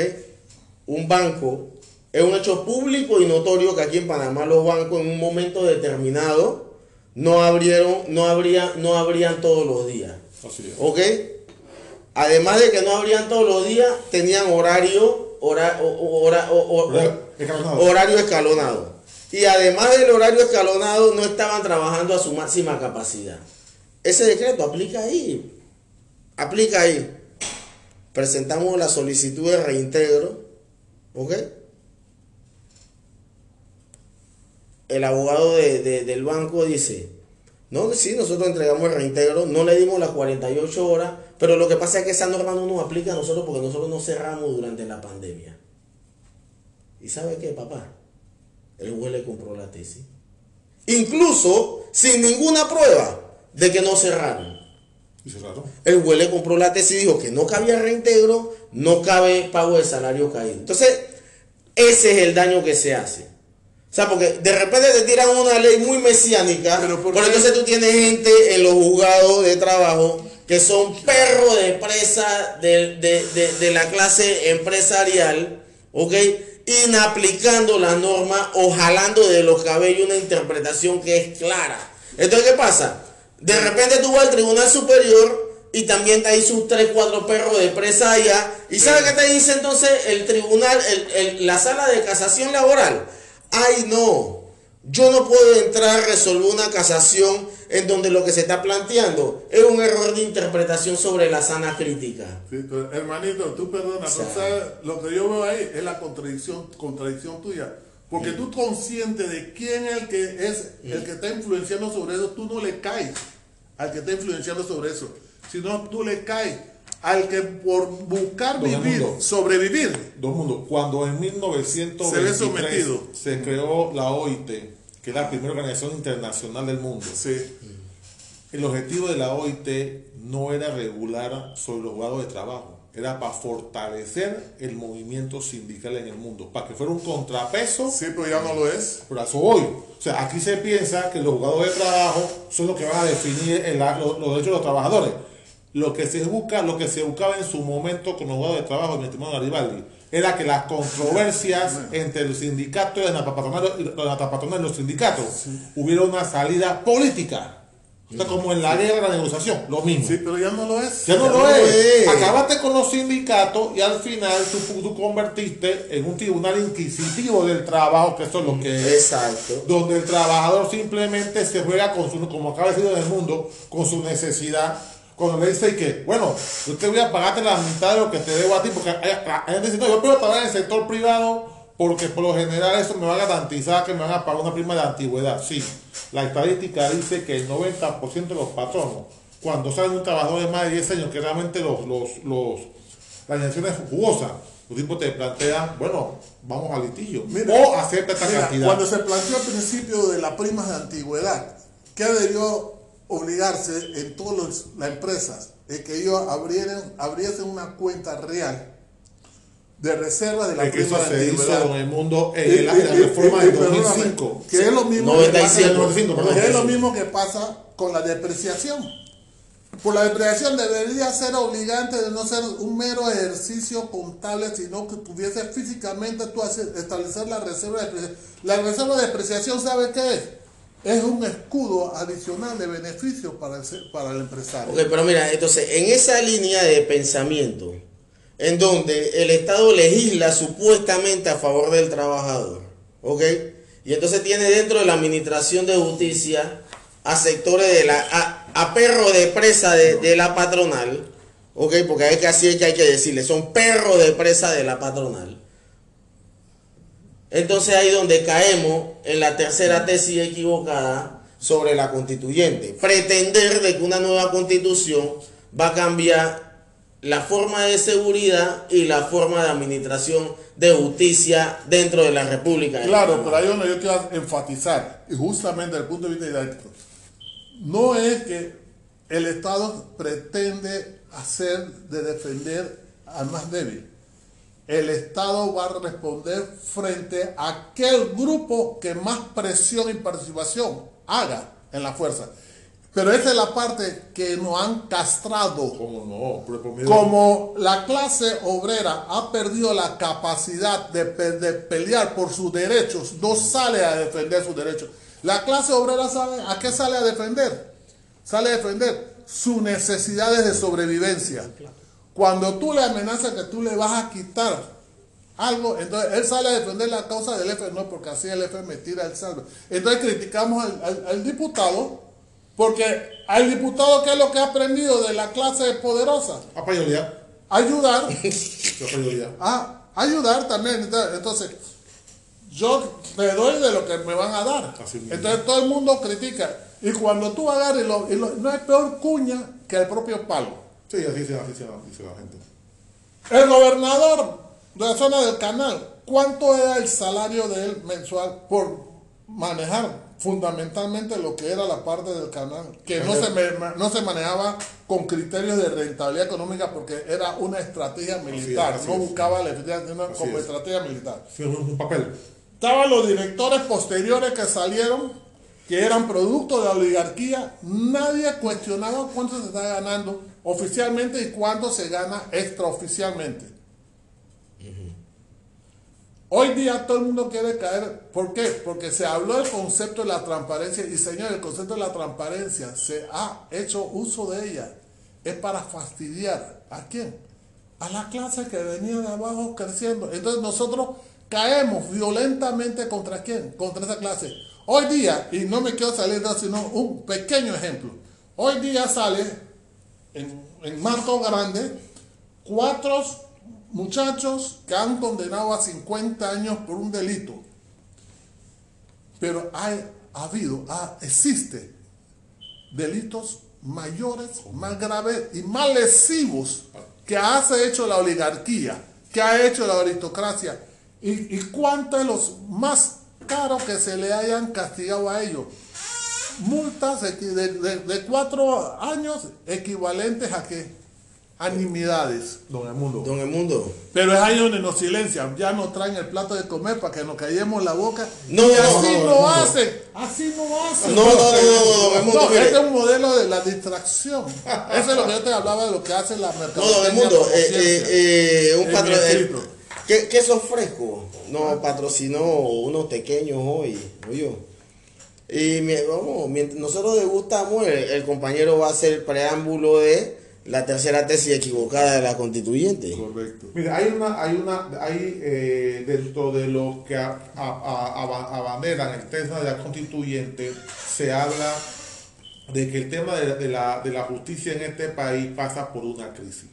Un banco, es un hecho público y notorio que aquí en Panamá los bancos en un momento determinado no abrieron, no abrían, no abrían todos los días, Así es. ¿ok? Además de que no abrían todos los días, tenían horario, hora- hora- escalonado. horario escalonado. Y además del horario escalonado, no estaban trabajando a su máxima capacidad. Ese decreto aplica ahí. Aplica ahí. Presentamos la solicitud de reintegro. ¿Ok? El abogado de- de- del banco dice, no, sí, nosotros entregamos el reintegro, no le dimos las 48 horas, pero lo que pasa es que esa norma no nos aplica a nosotros porque nosotros no cerramos durante la pandemia. ¿Y sabe qué, papá? El juez le compró la tesis. Incluso sin ninguna prueba de que no cerraron. Y cerraron. El juez le compró la tesis y dijo que no cabía reintegro, no cabe pago de salario caído. Entonces, ese es el daño que se hace. O sea, porque de repente te tiran una ley muy mesiánica, Pero ¿por qué? entonces tú tienes gente en los juzgados de trabajo que son perros de presa de, de- de- de la clase empresarial, ¿ok? Inaplicando la norma o jalando de los cabellos una interpretación que es clara. Entonces, ¿qué pasa? De repente tú vas al Tribunal Superior y también te dice sus 3, 4 perros de presa allá. ¿Y sabe qué te dice entonces el tribunal, el- el- la sala de casación laboral? Ay, no. Yo no puedo entrar a resolver una casación en donde lo que se está planteando es un error de interpretación sobre la sana crítica. Sí, hermanito, tú perdona, pero ¿sabes? lo que yo veo ahí es la contradicción, contradicción tuya. Porque tú consciente de quién es el que es el que está influenciando sobre eso, tú no le caes al que está influenciando sobre eso, sino tú le caes al que por buscar Don vivir, Edmundo. sobrevivir, Dos mundos. Cuando en 1923 Se sometido. se creó la OIT, que es la primera organización internacional del mundo, sí, el objetivo de la OIT no era regular sobre los jugadores de trabajo, era para fortalecer el movimiento sindical en el mundo, para que fuera un contrapeso sí, pero ya no lo es. Por eso hoy. O sea, aquí se piensa que los jugadores de trabajo son los que van a definir el- los, los derechos de los trabajadores. Lo que se busca, lo que se buscaba en su momento con los jugadores de trabajo, mi estimado Garibaldi, era que las controversias entre el sindicato y la patronal y los sindicatos hubiera una salida política. O sea, como en la guerra, la negociación, lo mismo. Sí, pero ya no lo es. Ya no Ya lo no es. es. Acabaste con los sindicatos y al final tú, tú convertiste en un tribunal inquisitivo del trabajo, que eso es lo que es Exacto. donde el trabajador simplemente se juega con su, como acaba de decir en el mundo, con su necesidad. Cuando le dice que, bueno, yo te voy a pagarte la mitad de lo que te debo a ti, porque hay, hay gente dice, no, yo puedo trabajar en el sector privado porque por lo general eso me va a garantizar que me van a pagar una prima de antigüedad. Sí, la estadística dice que el 90% de los patronos, cuando salen un trabajador de más de 10 años, que realmente los, los, los, la dirección es jugosa, los tipos te plantean, bueno, vamos al litigio, Mira, o acepta esta Mira, cantidad. Cuando se planteó el principio de las primas de antigüedad, ¿qué debió obligarse en todas las empresas? Es que ellos abrieran, abriesen una cuenta real de reserva de la que prima eso de se hizo en el mundo en la, y- reforma y- de perdóname, 2005. Que es lo mismo 95, que pasa- 95, perdón. que es lo mismo que pasa con la depreciación. por la depreciación debería ser obligante de no ser un mero ejercicio contable, sino que tuviese físicamente tú establecer la reserva de depreciación. La reserva de depreciación, ¿sabe qué es? Es un escudo adicional de beneficio para el, para el empresario. Ok, pero mira, entonces, en esa línea de pensamiento, en donde el Estado legisla supuestamente a favor del trabajador, ¿ok? Y entonces tiene dentro de la Administración de Justicia a sectores de la... a, perro de presa de, la patronal, ¿ok? Porque hay que así es que hay que decirle, son perros de presa de la patronal. Entonces ahí donde caemos en la tercera tesis equivocada sobre la constituyente. Pretender de que una nueva constitución va a cambiar la forma de seguridad y la forma de administración de justicia dentro de la República. Claro, pero ahí donde yo quiero enfatizar, y justamente desde el punto de vista didáctico, no es que el Estado pretende hacer de defender al más débil. El Estado va a responder frente a aquel grupo que más presión y participación haga en la fuerza. Pero esa es la parte que nos han castrado. ¿Cómo no? Como la clase obrera ha perdido la capacidad de, de, pelear por sus derechos, no sale a defender sus derechos. La clase obrera sabe a qué sale a defender. Sale a defender sus necesidades de sobrevivencia. Cuando tú le amenazas que tú le vas a quitar algo, entonces él sale a defender la causa del F, no, porque así el F me tira el salve. Entonces criticamos al diputado porque al diputado, ¿qué es lo que ha aprendido de la clase poderosa? Ayudar. [LAUGHS] ah, ayudar también. Entonces, yo te doy de lo que me van a dar. Entonces todo el mundo critica. Y cuando tú agarras, y, lo, y no hay peor cuña que el propio palo. Sí, así se dice la gente. El gobernador de la zona del canal, ¿cuánto era el salario de él mensual por manejar fundamentalmente lo que era la parte del canal, que no se, no se manejaba con criterios de rentabilidad económica porque era una estrategia militar, no buscaba la efectividad como estrategia militar. un papel. Estaban los directores posteriores que salieron, que eran producto de la oligarquía, nadie cuestionaba cuánto se está ganando oficialmente y cuánto se gana extraoficialmente. Hoy día todo el mundo quiere caer. ¿Por qué? Porque se habló del concepto de la transparencia. Y señor, el concepto de la transparencia se ha hecho uso de ella. Es para fastidiar. ¿A quién? A la clase que venía de abajo creciendo. Entonces nosotros caemos violentamente contra quién? Contra esa clase. Hoy día, y no me quiero salir de sino un pequeño ejemplo. Hoy día sale en, en Marco Grande cuatro muchachos que han condenado a 50 años por un delito. Pero ha, habido, existe delitos mayores, más graves y más lesivos que ha hecho la oligarquía, que ha hecho la aristocracia. ¿Y, y cuántos de los más caros que se le hayan castigado a ellos? Multas de, de, de cuatro años equivalentes a que animidades. Don el mundo. Don el mundo. Pero es ahí donde nos silencian. Ya nos traen el plato de comer para que nos callemos la boca. No, y así no, hacen. Así no hacen. No, no, no, no, don el mundo. este es un modelo de la distracción. Eso es lo que yo te hablaba de lo que hace la mercadotecnia. No, don el mundo. Eh, eh, eh, un patrocinio. ¿Qué, queso fresco? No, patrocinó unos pequeños hoy. Oye. Y vamos, mientras nosotros degustamos, el, el compañero va a hacer el preámbulo de la tercera tesis equivocada de la constituyente. Correcto. Mira, hay una, hay una, hay eh, dentro de lo que abanderan el tema de la constituyente, se habla de que el tema de, la, de la justicia en este país pasa por una crisis.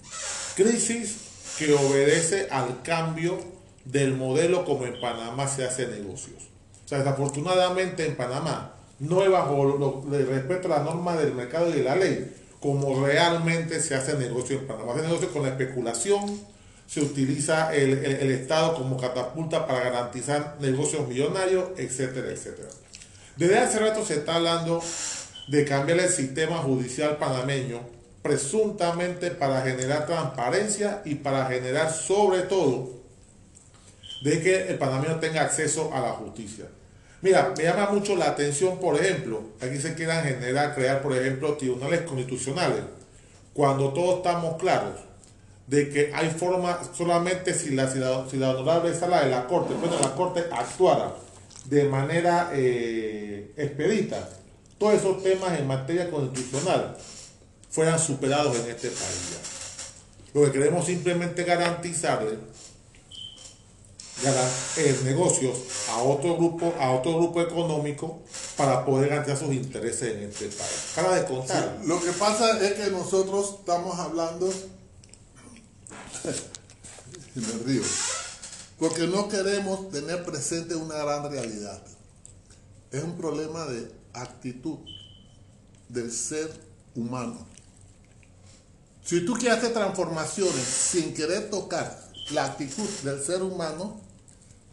Crisis que obedece al cambio del modelo como en Panamá se hace negocios. O sea, desafortunadamente en Panamá no es bajo el respeto a las normas del mercado y de la ley, como realmente se hace negocio en Panamá. Se hace negocio con la especulación, se utiliza el, Estado como catapulta para garantizar negocios millonarios, etcétera, etcétera. Desde hace rato se está hablando de cambiar el sistema judicial panameño, presuntamente para generar transparencia y para generar sobre todo de que el panameño tenga acceso a la justicia. Mira, me llama mucho la atención, por ejemplo, aquí se quieran generar, crear, por ejemplo, tribunales constitucionales. cuando todos estamos claros de que hay forma solamente si la, si la, honorable sala de la corte, bueno, la corte actuara de manera eh, expedita, todos esos temas en materia constitucional fueran superados en este país. Lo que queremos simplemente garantizarle eh, negocios a otro grupo, a otro grupo económico para poder garantizar sus intereses en este país. Para de contar. lo que pasa es que nosotros estamos hablando [LAUGHS] me río. Porque no queremos tener presente una gran realidad. Es un problema de actitud del ser humano. Si tú quieres hacer transformaciones sin querer tocar la actitud del ser humano,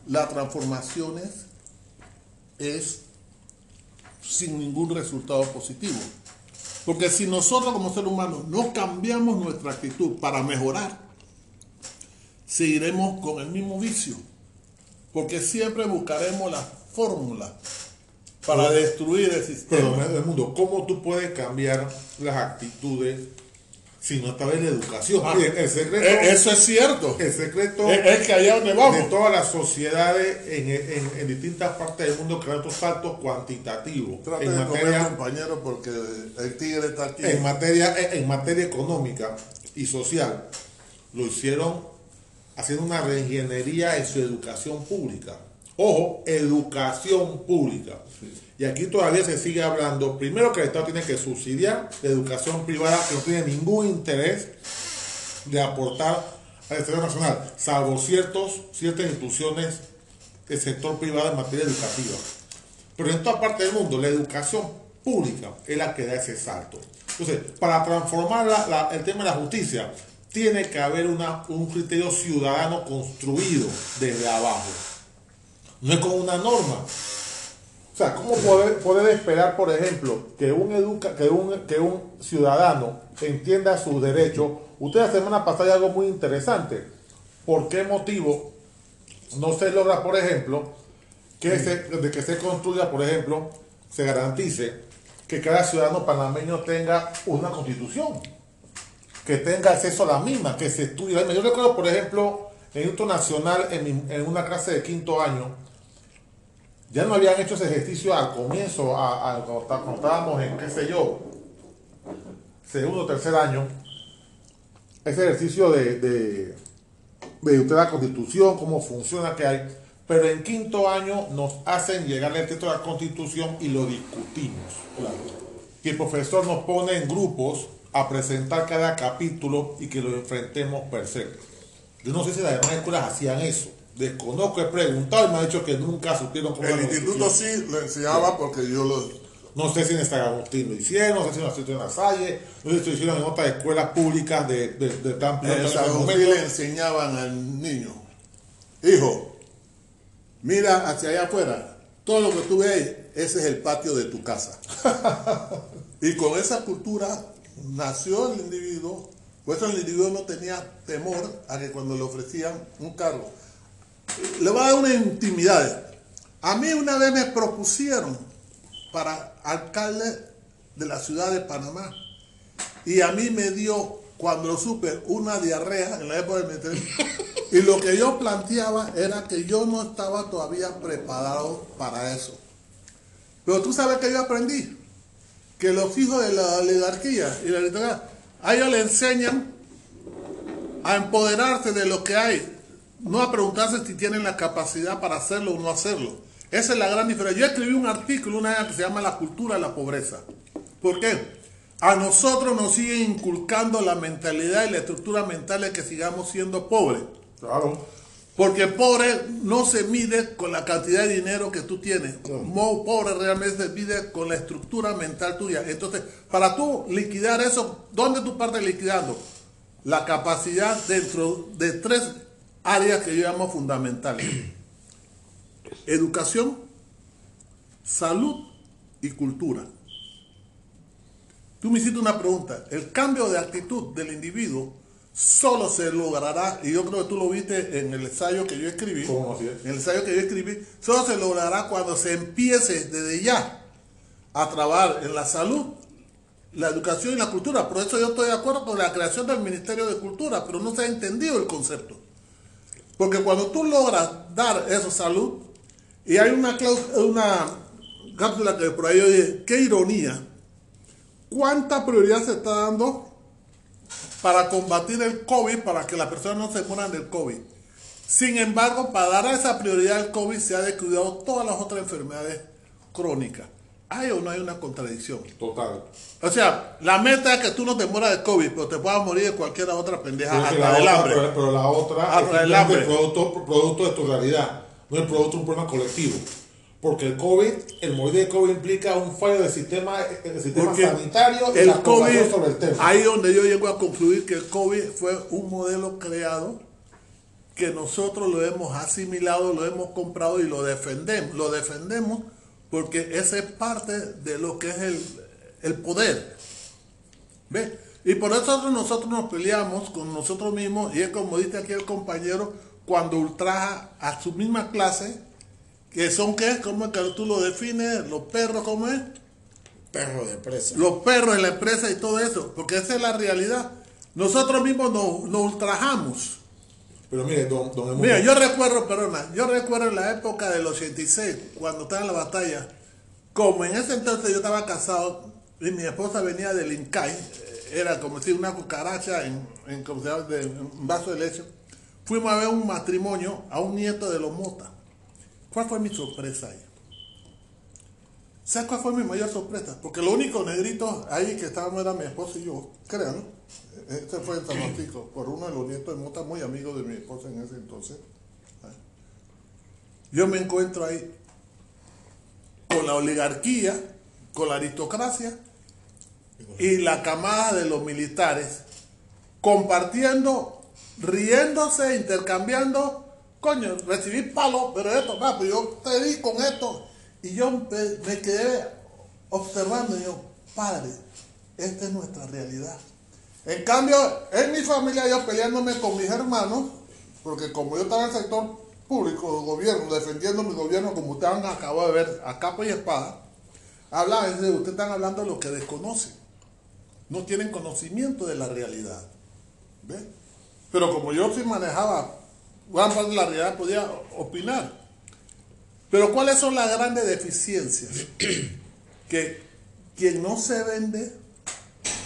las transformaciones es sin ningún resultado positivo. Porque si nosotros como ser humano no cambiamos nuestra actitud para mejorar, seguiremos con el mismo vicio, porque siempre buscaremos la fórmula para destruir el sistema. Pero el mundo, ¿cómo tú puedes cambiar las actitudes si no está en la educación? Ah, el, secreto, eh, eso es cierto. El secreto es, que allá donde vamos. de todas las sociedades en, distintas partes del mundo crear estos saltos cuantitativos. Trata en de materia, compañero, porque el tigre está aquí. En materia, en materia económica y social, lo hicieron haciendo una reingeniería en su educación pública. Ojo, educación pública. Y aquí todavía se sigue hablando, primero que el Estado tiene que subsidiar la educación privada que no tiene ningún interés de aportar al Estado nacional, salvo ciertos, ciertas instituciones del sector privado en materia educativa. Pero en toda parte del mundo, la educación pública es la que da ese salto. Entonces, para transformar el tema de la justicia, tiene que haber un criterio ciudadano construido desde abajo. No es con una norma. O sea, ¿cómo poder, poder esperar, por ejemplo, que un, educa, que, un, que un ciudadano entienda sus derechos? Usted la semana pasada algo muy interesante. ¿Por qué motivo no se logra, por ejemplo, que se, de que se construya, por ejemplo, se garantice que cada ciudadano panameño tenga una constitución? que tenga acceso a la misma, que se estudie. Yo recuerdo, por ejemplo, en Instituto Nacional, en, una clase de quinto año, ya no habían hecho ese ejercicio al comienzo, a, cuando, estábamos en, qué sé yo, segundo o tercer año, ese ejercicio de, de, de usted la constitución, cómo funciona, qué hay. Pero en quinto año nos hacen llegar el texto de la constitución y lo discutimos. Y el profesor nos pone en grupos a presentar cada capítulo y que lo enfrentemos per se. Yo no sé si las demás escuelas hacían eso. Desconozco, he preguntado y me ha dicho que nunca supieron cómo El instituto sí lo enseñaba porque yo lo... No sé si en San Agustín lo hicieron, no sé si lo hicieron en la Salle, no sé si lo hicieron en otras escuelas públicas de, de, de tan En San Agustín le enseñaban al niño, hijo, mira hacia allá afuera, todo lo que tú ves, ese es el patio de tu casa. [LAUGHS] y con esa cultura nació el individuo, pues el individuo no tenía temor a que cuando le ofrecían un cargo. Le voy a dar una intimidad. A mí una vez me propusieron para alcalde de la ciudad de Panamá. Y a mí me dio, cuando lo supe, una diarrea en la época del meter. [LAUGHS] Y lo que yo planteaba era que yo no estaba todavía preparado para eso. Pero tú sabes que yo aprendí que los hijos de la oligarquía y la aristocracia, a ellos le enseñan a empoderarse de lo que hay, no a preguntarse si tienen la capacidad para hacerlo o no hacerlo. Esa es la gran diferencia. Yo escribí un artículo una vez que se llama La cultura de la pobreza. ¿Por qué? A nosotros nos siguen inculcando la mentalidad y la estructura mental de que sigamos siendo pobres. Claro. Porque pobre no se mide con la cantidad de dinero que tú tienes. Pobre realmente se mide con la estructura mental tuya. Entonces, para tú liquidar eso, ¿dónde tú partes liquidando? La capacidad dentro de tres áreas que yo llamo fundamentales. [CLEARS THROAT] Educación, salud y cultura. Tú me hiciste una pregunta. El cambio de actitud del individuo solo se logrará, y yo creo que tú lo viste en el ensayo que yo escribí, en el ensayo que yo escribí, solo se logrará cuando se empiece desde ya a trabajar en la salud la educación y la cultura. Por eso yo estoy de acuerdo con la creación del Ministerio de Cultura, pero no se ha entendido el concepto. Porque cuando tú logras dar eso, salud, y hay una, una cápsula que por ahí yo qué ironía, ¿cuánta prioridad se está dando para combatir el COVID, para que las personas no se mueran del COVID? Sin embargo, para dar esa prioridad al COVID se ha descuidado todas las otras enfermedades crónicas. ¿Hay o no hay una contradicción? Total. O sea, la meta es que tú no te mueras de COVID, pero te puedas morir de cualquier otra pendeja. Pero, hasta la del otra, hambre. pero, pero la otra Hasta es simplemente hambre. el producto, producto de tu realidad, no el producto de un problema colectivo. Porque el COVID, el morir de COVID implica un fallo del sistema, del sistema Porque sanitario y el la COVID, sobre el tema. ahí donde yo llego a concluir que el COVID fue un modelo creado que nosotros lo hemos asimilado, lo hemos comprado y lo defendemos. Lo defendemos porque esa es parte de lo que es el, el poder. ¿Ve? Y por eso nosotros nos peleamos con nosotros mismos, y es como dice aquí el compañero, cuando ultraja a su misma clase, que son qué, ¿cómo es que tú lo defines? Los perros, ¿cómo es? Perro de presa. los perros en la empresa y todo eso, porque esa es la realidad. Nosotros mismos nos, nos ultrajamos. Pero mire, don, don Mira, yo recuerdo, perdona, yo recuerdo en la época del 86, cuando estaba en la batalla, como en ese entonces yo estaba casado y mi esposa venía del Incai, era como si una cucaracha en, en, como se llama, en un vaso de leche, fuimos a ver un matrimonio a un nieto de los Mota. ¿Cuál fue mi sorpresa ahí? ¿Sabes cuál fue mi mayor sorpresa? Porque lo único negrito ahí que estábamos era mi esposa y yo, crean. Este fue en San Francisco, por uno de los nietos de Mota, muy amigo de mi esposa en ese entonces. Yo me encuentro ahí con la oligarquía, con la aristocracia y la camada de los militares compartiendo, riéndose, intercambiando. Coño, recibí palo, pero esto, pues yo te di con esto. Y yo me, quedé observando y yo, padre, esta es nuestra realidad. En cambio, en mi familia yo peleándome con mis hermanos, porque como yo estaba en el sector público, gobierno, defendiendo mi gobierno, como ustedes han acabado de ver a capa y espada, hablan, ustedes están hablando de lo que desconocen. No tienen conocimiento de la realidad. ¿Ve? Pero como yo sí manejaba gran parte de la realidad, podía opinar. Pero ¿cuáles son las grandes deficiencias? [CLEARS THROAT] que quien no se vende,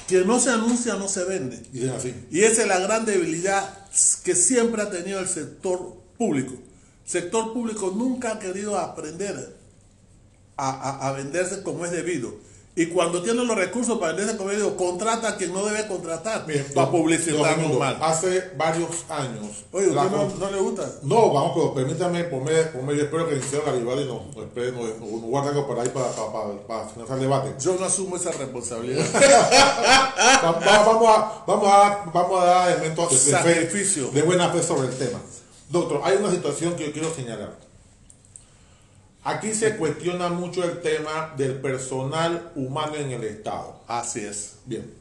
quien no se anuncia, no se vende. así. Y esa es la gran debilidad que siempre ha tenido el sector público. El sector público nunca ha querido aprender a, a- a venderse como es debido. Y cuando tiene los recursos para venderse como debido, contrata a quien no debe contratar Miren, para publicitarnos mal. Hace varios años. Oye, ¿usted no, no le gusta? No, vamos, pero permítame, por medio, por medio, espero que el señor Garibaldi nos, nos, nos guarde algo por ahí para, para, para, para finalizar el debate. Yo no asumo esa responsabilidad. [LAUGHS] Va- va- vamos, a, vamos, a, vamos a dar elementos de, de, fe- de buena fe sobre el tema. Doctor, hay una situación que yo quiero señalar. Aquí se cuestiona mucho el tema del personal humano en el Estado. Así es. Bien.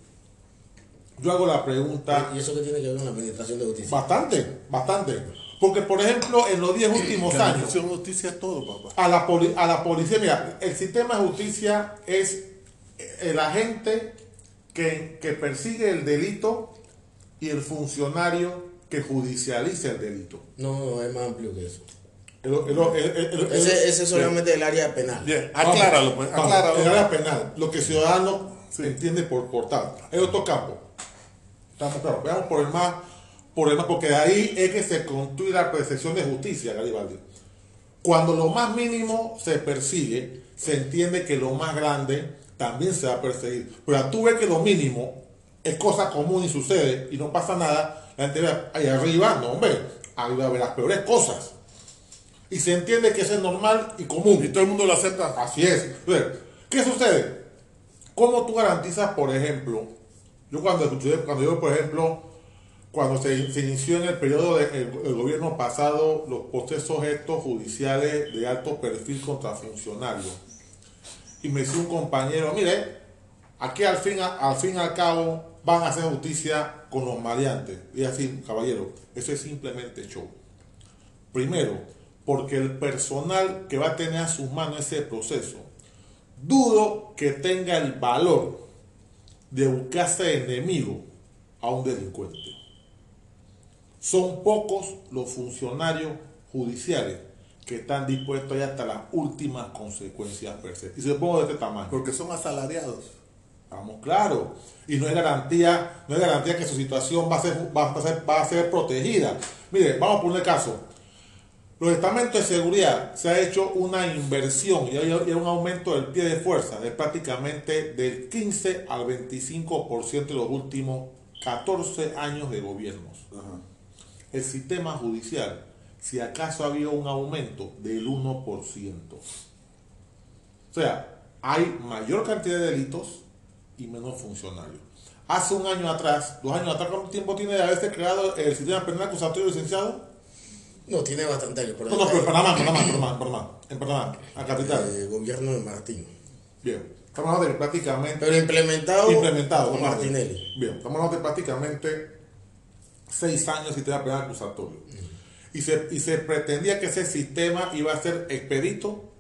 Yo hago la pregunta. ¿Y eso qué tiene que ver con la administración de justicia? Bastante, bastante. Porque, por ejemplo, en los 10 últimos la años, función justicia es todo, papá. a la, poli- a la policía, mira, el sistema de justicia es el agente que, que persigue el delito y el funcionario que judicializa el delito. No, no, es más amplio que eso. El- el- el- el- el- Ese, ese es solamente el área penal. Bien, acláralo, pues. vamos, Acláralo. El área penal, lo que ciudadano entiende por, por tal. Es otro campo. Estamos claros. Veamos por el más, por el más, porque de ahí es que se construye la percepción de justicia, Garibaldi. Cuando lo más mínimo se persigue, se entiende que lo más grande también se va a perseguir. Pero tú ves que lo mínimo es cosa común y sucede y no pasa nada, la gente ve ahí arriba, no hombre, arriba ve las peores cosas. Y se entiende que eso es normal y común. Y todo el mundo lo acepta. Así es. ¿qué sucede? ¿Cómo tú garantizas, por ejemplo, yo cuando escuché, cuando yo, por ejemplo, cuando se, se inició en el periodo del gobierno pasado los procesos estos judiciales de alto perfil contra funcionarios, y me decía un compañero, mire, aquí al fin, al fin y al cabo van a hacer justicia con los maleantes. Y así, caballero, eso es simplemente show. Primero, porque el personal que va a tener a sus manos ese proceso, dudo que tenga el valor de buscarse enemigo a un delincuente. Son pocos los funcionarios judiciales que están dispuestos a ir hasta las últimas consecuencias per se. Y se pongo de este tamaño. Porque son asalariados. Estamos claros. Y no es garantía, no es garantía que su situación va a ser, va a ser, va a ser protegida. Mire, vamos a poner caso. Los estamentos de seguridad se ha hecho una inversión y hay, un aumento del pie de fuerza de prácticamente del 15 al 25% de los últimos 14 años de gobiernos. El sistema judicial, si acaso ha habido un aumento del 1%. O sea, hay mayor cantidad de delitos y menos funcionarios. Hace un año atrás, dos años atrás, ¿cuánto tiempo tiene de haberse creado el sistema penal acusatorio licenciado? No, tiene bastante años. No, no, pero en Panamá, Panamá, Panamá, Panamá, en Panamá, a capital. El gobierno de Martín. Bien, estamos hablando de prácticamente... Pero implementado, implementado con. Martinelli. Bien, estamos hablando de prácticamente seis años de sistema penal acusatorio. Y se, y se pretendía que ese sistema iba a ser expedito,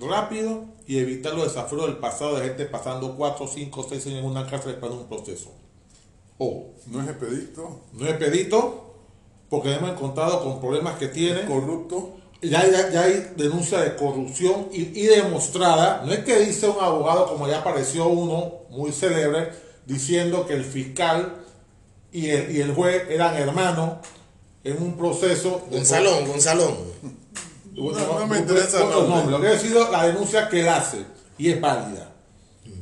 rápido y evitar los desafíos del pasado de gente pasando 4, 5, 6 años en una cárcel esperando un proceso. O No es expedito, no es expedito porque hemos encontrado con problemas que tiene. corrupto. Ya hay, ya hay denuncia de corrupción y, y demostrada. No es que dice un abogado, como ya apareció uno muy célebre, diciendo que el fiscal y el, y el juez eran hermanos en un proceso. de- Gonzalón. [LAUGHS] Bueno, No, no me interesa el otro nombre. Lo que ha sido la denuncia que él hace y es válida.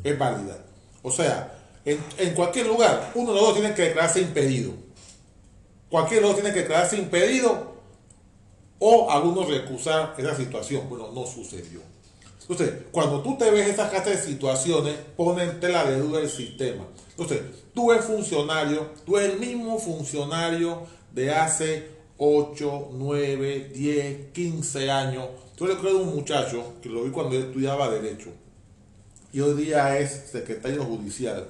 Es válida. O sea, en, en cualquier lugar, uno de los dos tiene que declararse impedido. Cualquier dos tiene que declararse impedido o algunos recusar esa situación. Bueno, no sucedió. Entonces, cuando tú te ves esas clases de situaciones, pone en tela de duda el sistema. Entonces, tú eres funcionario, tú eres el mismo funcionario de hace 8, 9, 10, 15 años. Yo recuerdo un muchacho que lo vi cuando yo estudiaba Derecho y hoy día es secretario judicial,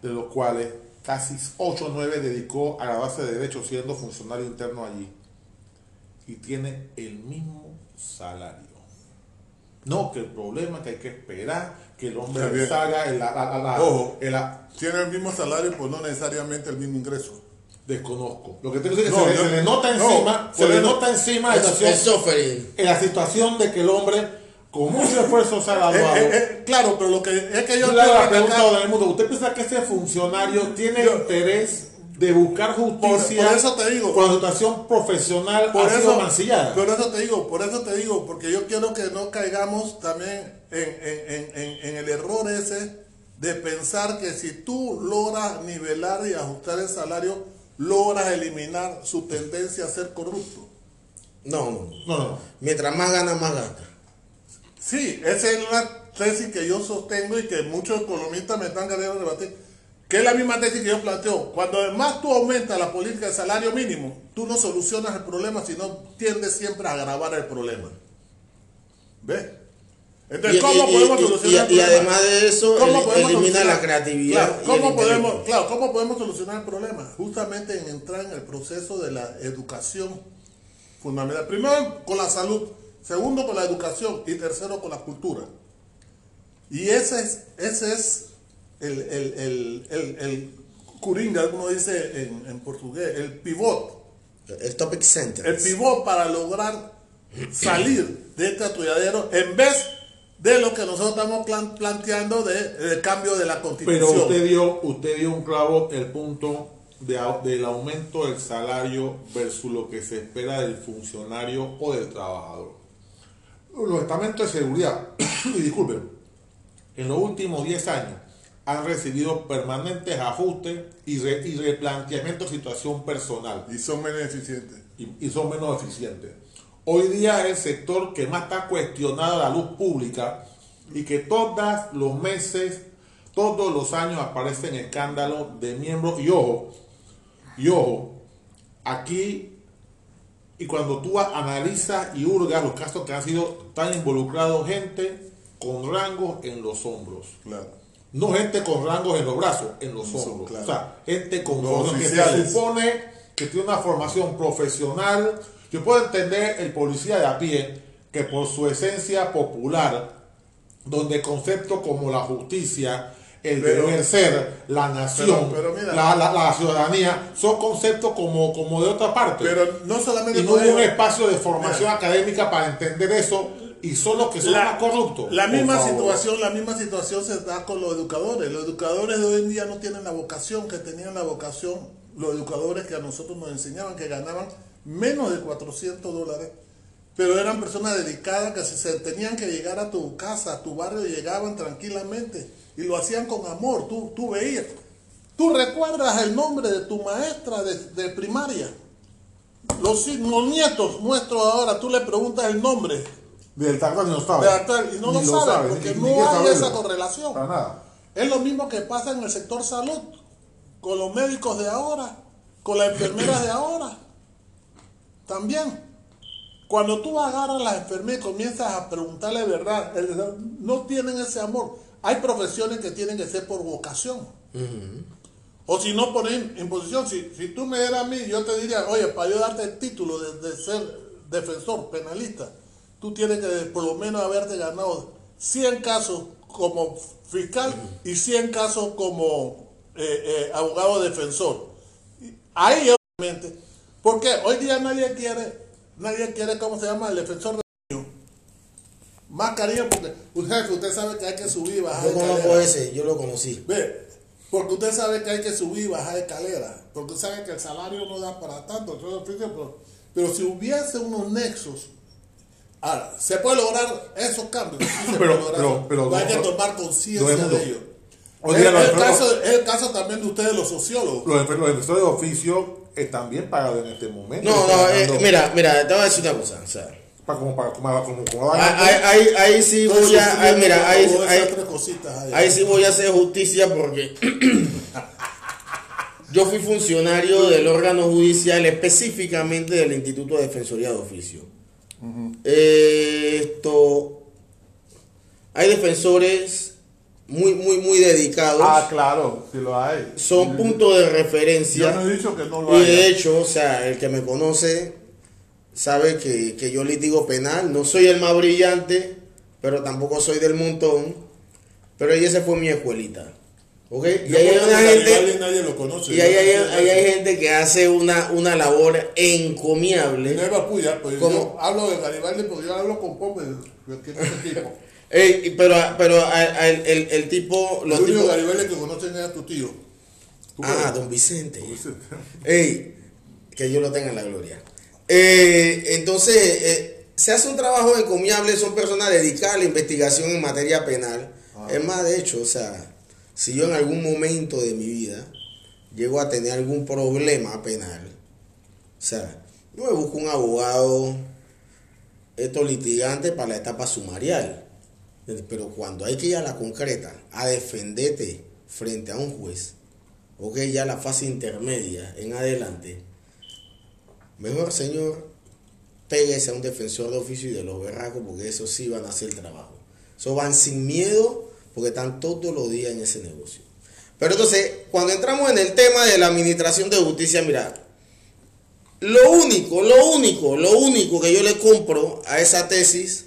de los cuales casi 8 o 9 dedicó a la base de Derecho siendo funcionario interno allí y tiene el mismo salario. No, que el problema es que hay que esperar que el hombre salga en la, la- la- la- Ojo. la- Tiene el mismo salario, pues no necesariamente el mismo ingreso. desconozco. Lo que tengo que decir es que se, le nota no, encima, se le nota encima la Es, situación, es software. en la situación de que el hombre con mucho esfuerzo se ha graduado. Eh, eh, eh, claro, pero lo que es que yo hago la pregunta a recalcar- todo el mundo. ¿Usted piensa que ese funcionario tiene Yo- interés de buscar justicia Por- por eso te digo. su situación profesional por ha sido eso, mancillada? por eso te digo, por eso te digo, porque yo quiero que no caigamos también en, en- en- en- en el error ese de pensar que si tú logras nivelar y ajustar el salario, logras eliminar su tendencia a ser corrupto. No, no. No, no, no. Mientras más gana, más gasta. Sí, esa es una tesis que yo sostengo y que muchos economistas me están queriendo rebatir. Que es la misma tesis que yo planteo. Cuando además tú aumentas la política de salario mínimo, tú no solucionas el problema, sino tiendes siempre a agravar el problema. ¿Ves? Entonces, Y- ¿cómo y- podemos y- solucionar y- el y problema? además de eso, ¿Cómo el- elimina la creatividad Claro, y ¿cómo el podemos, claro, ¿cómo podemos solucionar el problema? Justamente en entrar en el proceso de la educación fundamental. Primero con la salud, segundo con la educación y tercero con la cultura. Y ese es, ese es el, el, el, el, el curinga, como dice en, en portugués, el pivot. El topic center. El pivot para lograr salir de este atolladero en vez de lo que nosotros estamos plan- planteando de, del cambio de la Pero constitución. usted dio, usted dio un clavo el punto de, del aumento del salario versus lo que se espera del funcionario o del trabajador. Los estamentos de seguridad, [COUGHS] y disculpen, en los últimos 10 años han recibido permanentes ajustes y, re- y replanteamiento de situación personal Y son menos eficientes. y, y son menos eficientes. Hoy día es el sector que más está cuestionado la luz pública y que todos los meses, todos los años aparecen escándalos de miembros. Y ojo, y ojo, aquí, y cuando tú analizas y hurgas los casos que han sido tan involucrados, gente con rangos en los hombros. Claro. No gente con rangos en los brazos, en los Eso, hombros. claro. O sea, gente con Los que se supone que tiene una formación profesional. Yo puedo entender el policía de a pie que por su esencia popular, donde conceptos como la justicia, el Pero- deber ser, la nación, pero- pero mira- la, la- la ciudadanía, son conceptos como, como de otra parte. Pero no solamente y no hubo un espacio de formación Mira. académica para entender eso y son los que son más corruptos. La misma situación, la misma situación se da con los educadores. Los educadores de hoy en día no tienen la vocación que tenían la vocación los educadores que a nosotros nos enseñaban, que ganaban menos de 400 dólares, pero eran personas dedicadas que si se tenían que llegar a tu casa, a tu barrio, llegaban tranquilamente y lo hacían con amor. Tú, tú veías. Tú recuerdas el nombre de tu maestra de, de primaria. Los, los nietos nuestros ahora, tú le preguntas el nombre Del tal cual ni lo sabe. de y no lo saben sabe, porque ni- no hay saberlo. esa correlación. Para nada. Es lo mismo que pasa en el sector salud, con los médicos de ahora, con las enfermeras de ahora. También. Cuando tú agarras a las enfermeras y comienzas a preguntarle verdad, no tienen ese amor. Hay profesiones que tienen que ser por vocación. O si no ponen imposición. Si, si tú me dieras a mí, yo te diría, oye, para yo darte el título de, de ser defensor, penalista, tú tienes que por lo menos haberte ganado 100 casos como fiscal y 100 casos como eh, eh, abogado defensor. Ahí obviamente, porque hoy día nadie quiere, nadie quiere, ¿cómo se llama? El defensor. Más cariño porque, un jefe, usted sabe que hay que subir y bajar Yo conozco ese, yo lo conocí. Ve, porque usted sabe que hay que subir y bajar escaleras, porque usted sabe que el salario no da para tanto, pero, pero si hubiese unos nexos, ahora, se puede lograr esos cambios, sí se Pero- puede pero- pero- hay que no- tomar no conciencia de ello. Hoy Es los el, caso, es el caso también de ustedes los sociólogos. Los, los de oficio están bien pagados en este momento. No, no, eh, mira, mira, te voy a decir una cosa. O sea, para- como para como, como, como ahí, ahí, ahí sí voy a, ahí, mira, ahí, ahí- esas tres cositas ahí. ahí sí voy a hacer justicia porque [COUGHS] yo fui funcionario del órgano judicial específicamente del Instituto de Defensoría de Oficio. Esto, hay defensores muy, muy, muy dedicados. Ah, claro, sí lo hay. son puntos de referencia. Yo no he dicho que no lo Y haya. de hecho, o sea, el que me conoce sabe que, que yo litigo penal. No soy el más brillante, pero tampoco soy del montón. Pero ahí esa fue mi escuelita. ¿Ok? Y ahí hay una gente, nadie lo conoce. y ahí hay, Yo- ahí hay gente que hace una, una labor encomiable. No iba a puya, pues ¿Cómo? yo hablo de Garibaldi porque yo hablo con es ese tipo. [LAUGHS] Ey, pero pero a- a- el, el- el tipo, los El único tipos. Garibaldi que conocen es a tu tío. ¿Tú Ah, crees? don Vicente. Ey, que yo lo tenga en la gloria. Eh, entonces, eh, se hace un trabajo encomiable, son personas dedicadas a la investigación en materia penal. Es más, de hecho, o sea, si yo en algún momento de mi vida llego a tener algún problema penal, o sea, yo me busco un abogado, estos litigantes para la etapa sumarial. Pero cuando hay que ir a la concreta, a defenderte frente a un juez, ok, ya la fase intermedia en adelante, mejor señor, péguese a un defensor de oficio y de los berracos, porque eso sí van a hacer el trabajo. Eso van sin miedo, porque están todos los días en ese negocio. Pero entonces, cuando entramos en el tema de la administración de justicia, mira, lo único, lo único, lo único que yo le compro a esa tesis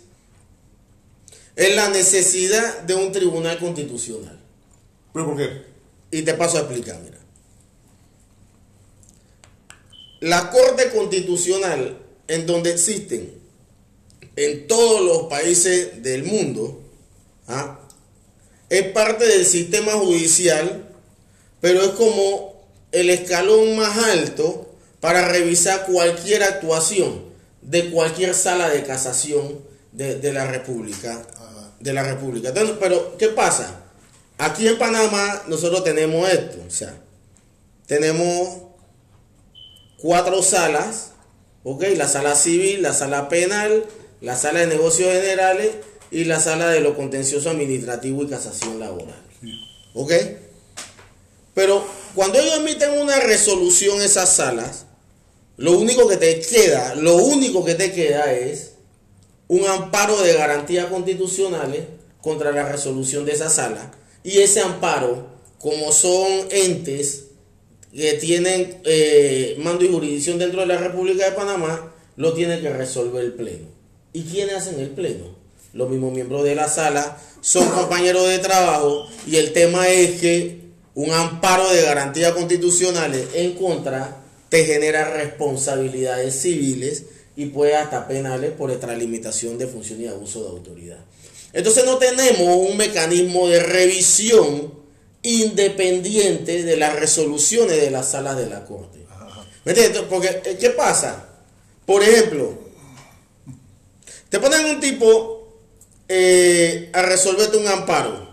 es la necesidad de un tribunal constitucional. ¿Pero por qué? Y te paso a explicar, mira. La Corte Constitucional, en donde existen en todos los países del mundo, ¿ah? es parte del sistema judicial, pero es como el escalón más alto para revisar cualquier actuación de cualquier sala de casación de, de la República. De la República. Entonces, pero, ¿qué pasa? Aquí en Panamá nosotros tenemos esto, o sea, tenemos cuatro salas, ¿ok? La sala civil, la sala penal, la sala de negocios generales y la sala de lo contencioso administrativo y casación laboral, ¿ok? Pero cuando ellos emiten una resolución esas salas, lo único que te queda, lo único que te queda es un amparo de garantías constitucionales contra la resolución de esa sala. Y ese amparo, como son entes que tienen eh, mando y jurisdicción dentro de la República de Panamá, lo tiene que resolver el Pleno. ¿Y quiénes hacen el Pleno? los mismos miembros de la sala son [COUGHS] compañeros de trabajo y el tema es que un amparo de garantías constitucionales en contra te genera responsabilidades civiles y puede hasta penales por extralimitación de función y abuso de autoridad. Entonces no tenemos un mecanismo de revisión independiente de las resoluciones de las salas de la Corte. ¿Me entiendes? Porque, eh, ¿qué pasa? Por ejemplo, te ponen un tipo eh, a resolverte un amparo,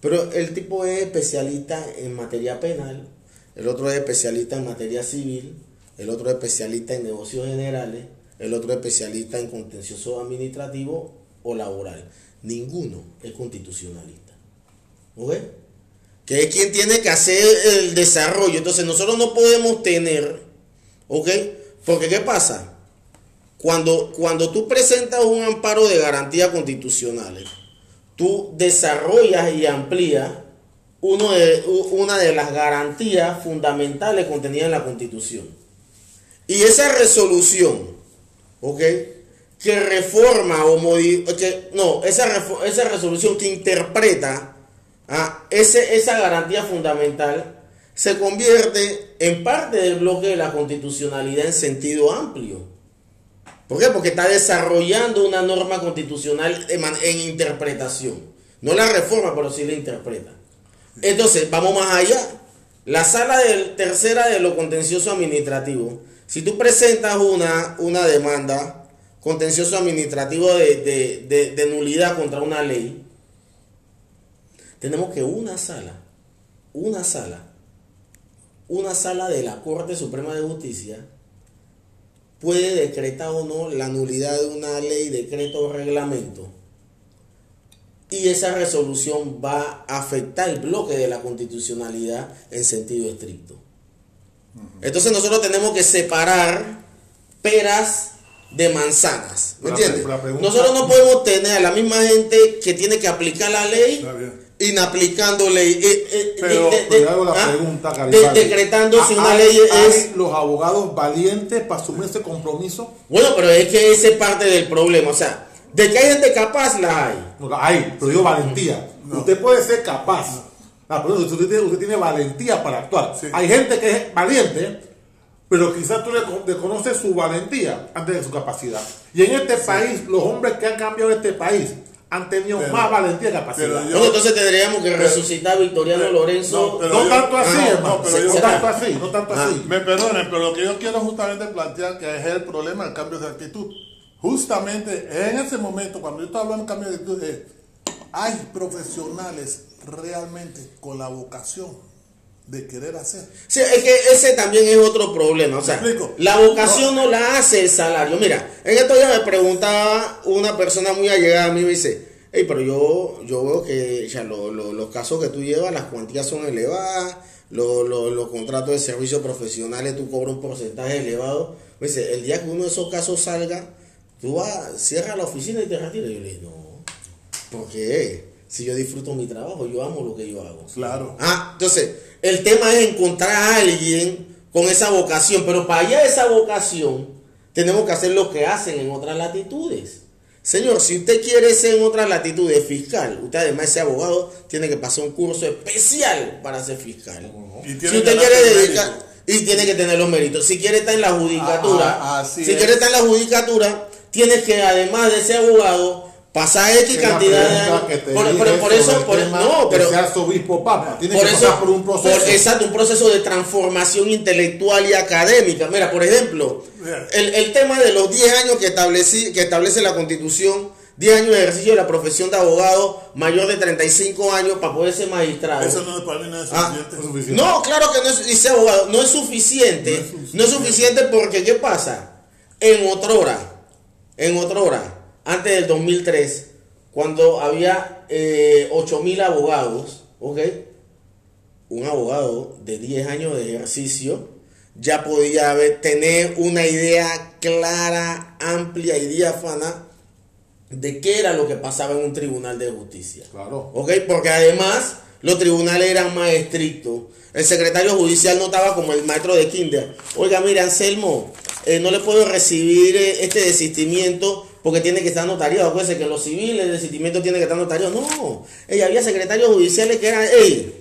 pero el tipo es especialista en materia penal, el otro es especialista en materia civil, el otro es especialista en negocios generales, el otro es especialista en contencioso administrativo o laboral. Ninguno es constitucionalista. ¿Ok? Que es quien tiene que hacer el desarrollo. Entonces nosotros no podemos tener, ¿ok? Porque ¿qué pasa? Cuando, cuando tú presentas un amparo de garantías constitucionales, tú desarrollas y amplías una de las garantías fundamentales contenidas en la Constitución. Y esa resolución, ¿ok? Que reforma o modifica, no, esa, esa resolución que interpreta a ese, esa garantía fundamental se convierte en parte del bloque de la constitucionalidad en sentido amplio. ¿Por qué? Porque está desarrollando una norma constitucional en, interpretación. No la reforma, pero sí la interpreta. Entonces, vamos más allá. La sala del, tercera de lo contencioso administrativo. Si tú presentas una, una demanda contencioso administrativo de, de, nulidad contra una ley, tenemos que una sala, una sala, una sala de la Corte Suprema de Justicia puede decretar o no la nulidad de una ley, decreto o reglamento y esa resolución va a afectar el bloque de la constitucionalidad en sentido estricto. Entonces nosotros tenemos que separar peras de manzanas. ¿Me entiendes? nosotros no podemos tener a la misma gente que tiene que aplicar la ley inaplicando ley. Eh, eh, pero, hago la ¿ah? pregunta, decretando si una ley es. los abogados valientes para asumir ese compromiso? Bueno, pero es que ese es parte del problema. O sea, de que hay gente capaz, la hay. No, la hay, pero digo valentía. Usted puede ser capaz. Ah, usted, tiene, usted, tiene, valentía para actuar. Hay gente que es valiente, pero quizás tú le desconoces su valentía antes de su capacidad. Y en este país, los hombres que han cambiado este país han tenido más valentía y capacidad. entonces tendríamos que resucitar a Victoriano Lorenzo. No, tanto así, hermano. No, tanto así, no tanto así. Me perdonen, pero lo que yo quiero justamente plantear que es el problema del cambio de actitud justamente en ese momento, cuando yo estaba hablando de cambio de actitud, eh, hay profesionales realmente con la vocación de querer hacer. Sí, es que ese también es otro problema. O sea, la vocación no. la hace el salario. Mira, en esto ya me preguntaba una persona muy allegada a mí, me dice, hey, pero yo, yo veo que ya los casos que tú llevas, las cuantías son elevadas, los contratos de servicios profesionales, tú cobras un porcentaje elevado. Me dice, el día que uno de esos casos salga, Tú vas, cierras la oficina y te retiras. Y yo le dije, no, ¿por qué? Si yo disfruto mi trabajo, yo amo lo que yo hago. Claro. Ah, entonces, el tema es encontrar a alguien con esa vocación, pero para allá esa vocación, tenemos que hacer lo que hacen en otras latitudes. Señor, si usted quiere ser en otras latitudes fiscal, usted además ese abogado tiene que pasar un curso especial para ser fiscal. si usted quiere dedicar y tiene que tener los méritos. Si quiere estar en la judicatura, ah, ah, si quiere estar en la judicatura, tienes que, además de ser abogado, pasar X cantidad de años. Por, eso, por, no, pero. obispo papa, por eso, por un proceso. exacto, un proceso de transformación intelectual y académica. Mira, por ejemplo, el, el tema de los 10 años que, establecí, que establece la Constitución. 10 años de ejercicio de la profesión de abogado mayor de 35 años para poder ser magistrado. Eso no, para mí no es ah, suficiente. no, claro que no es, ser abogado, no es suficiente. No es suficiente, porque, ¿qué pasa? En otra hora en otra hora, antes del 2003, cuando había eh, 8.000 abogados, ¿ok? Un abogado de 10 años de ejercicio ya podía tener una idea clara, amplia y diáfana de qué era lo que pasaba en un tribunal de justicia. Claro. ¿Ok? Porque además los tribunales eran más estrictos. El secretario judicial no estaba como el maestro de kinder. Oiga, mira, Anselmo, eh, no le puedo recibir eh, este desistimiento porque tiene que estar notariado. Acuérdense que los civiles, el desistimiento tiene que estar notariado. No, ella había secretarios judiciales que eran, hey,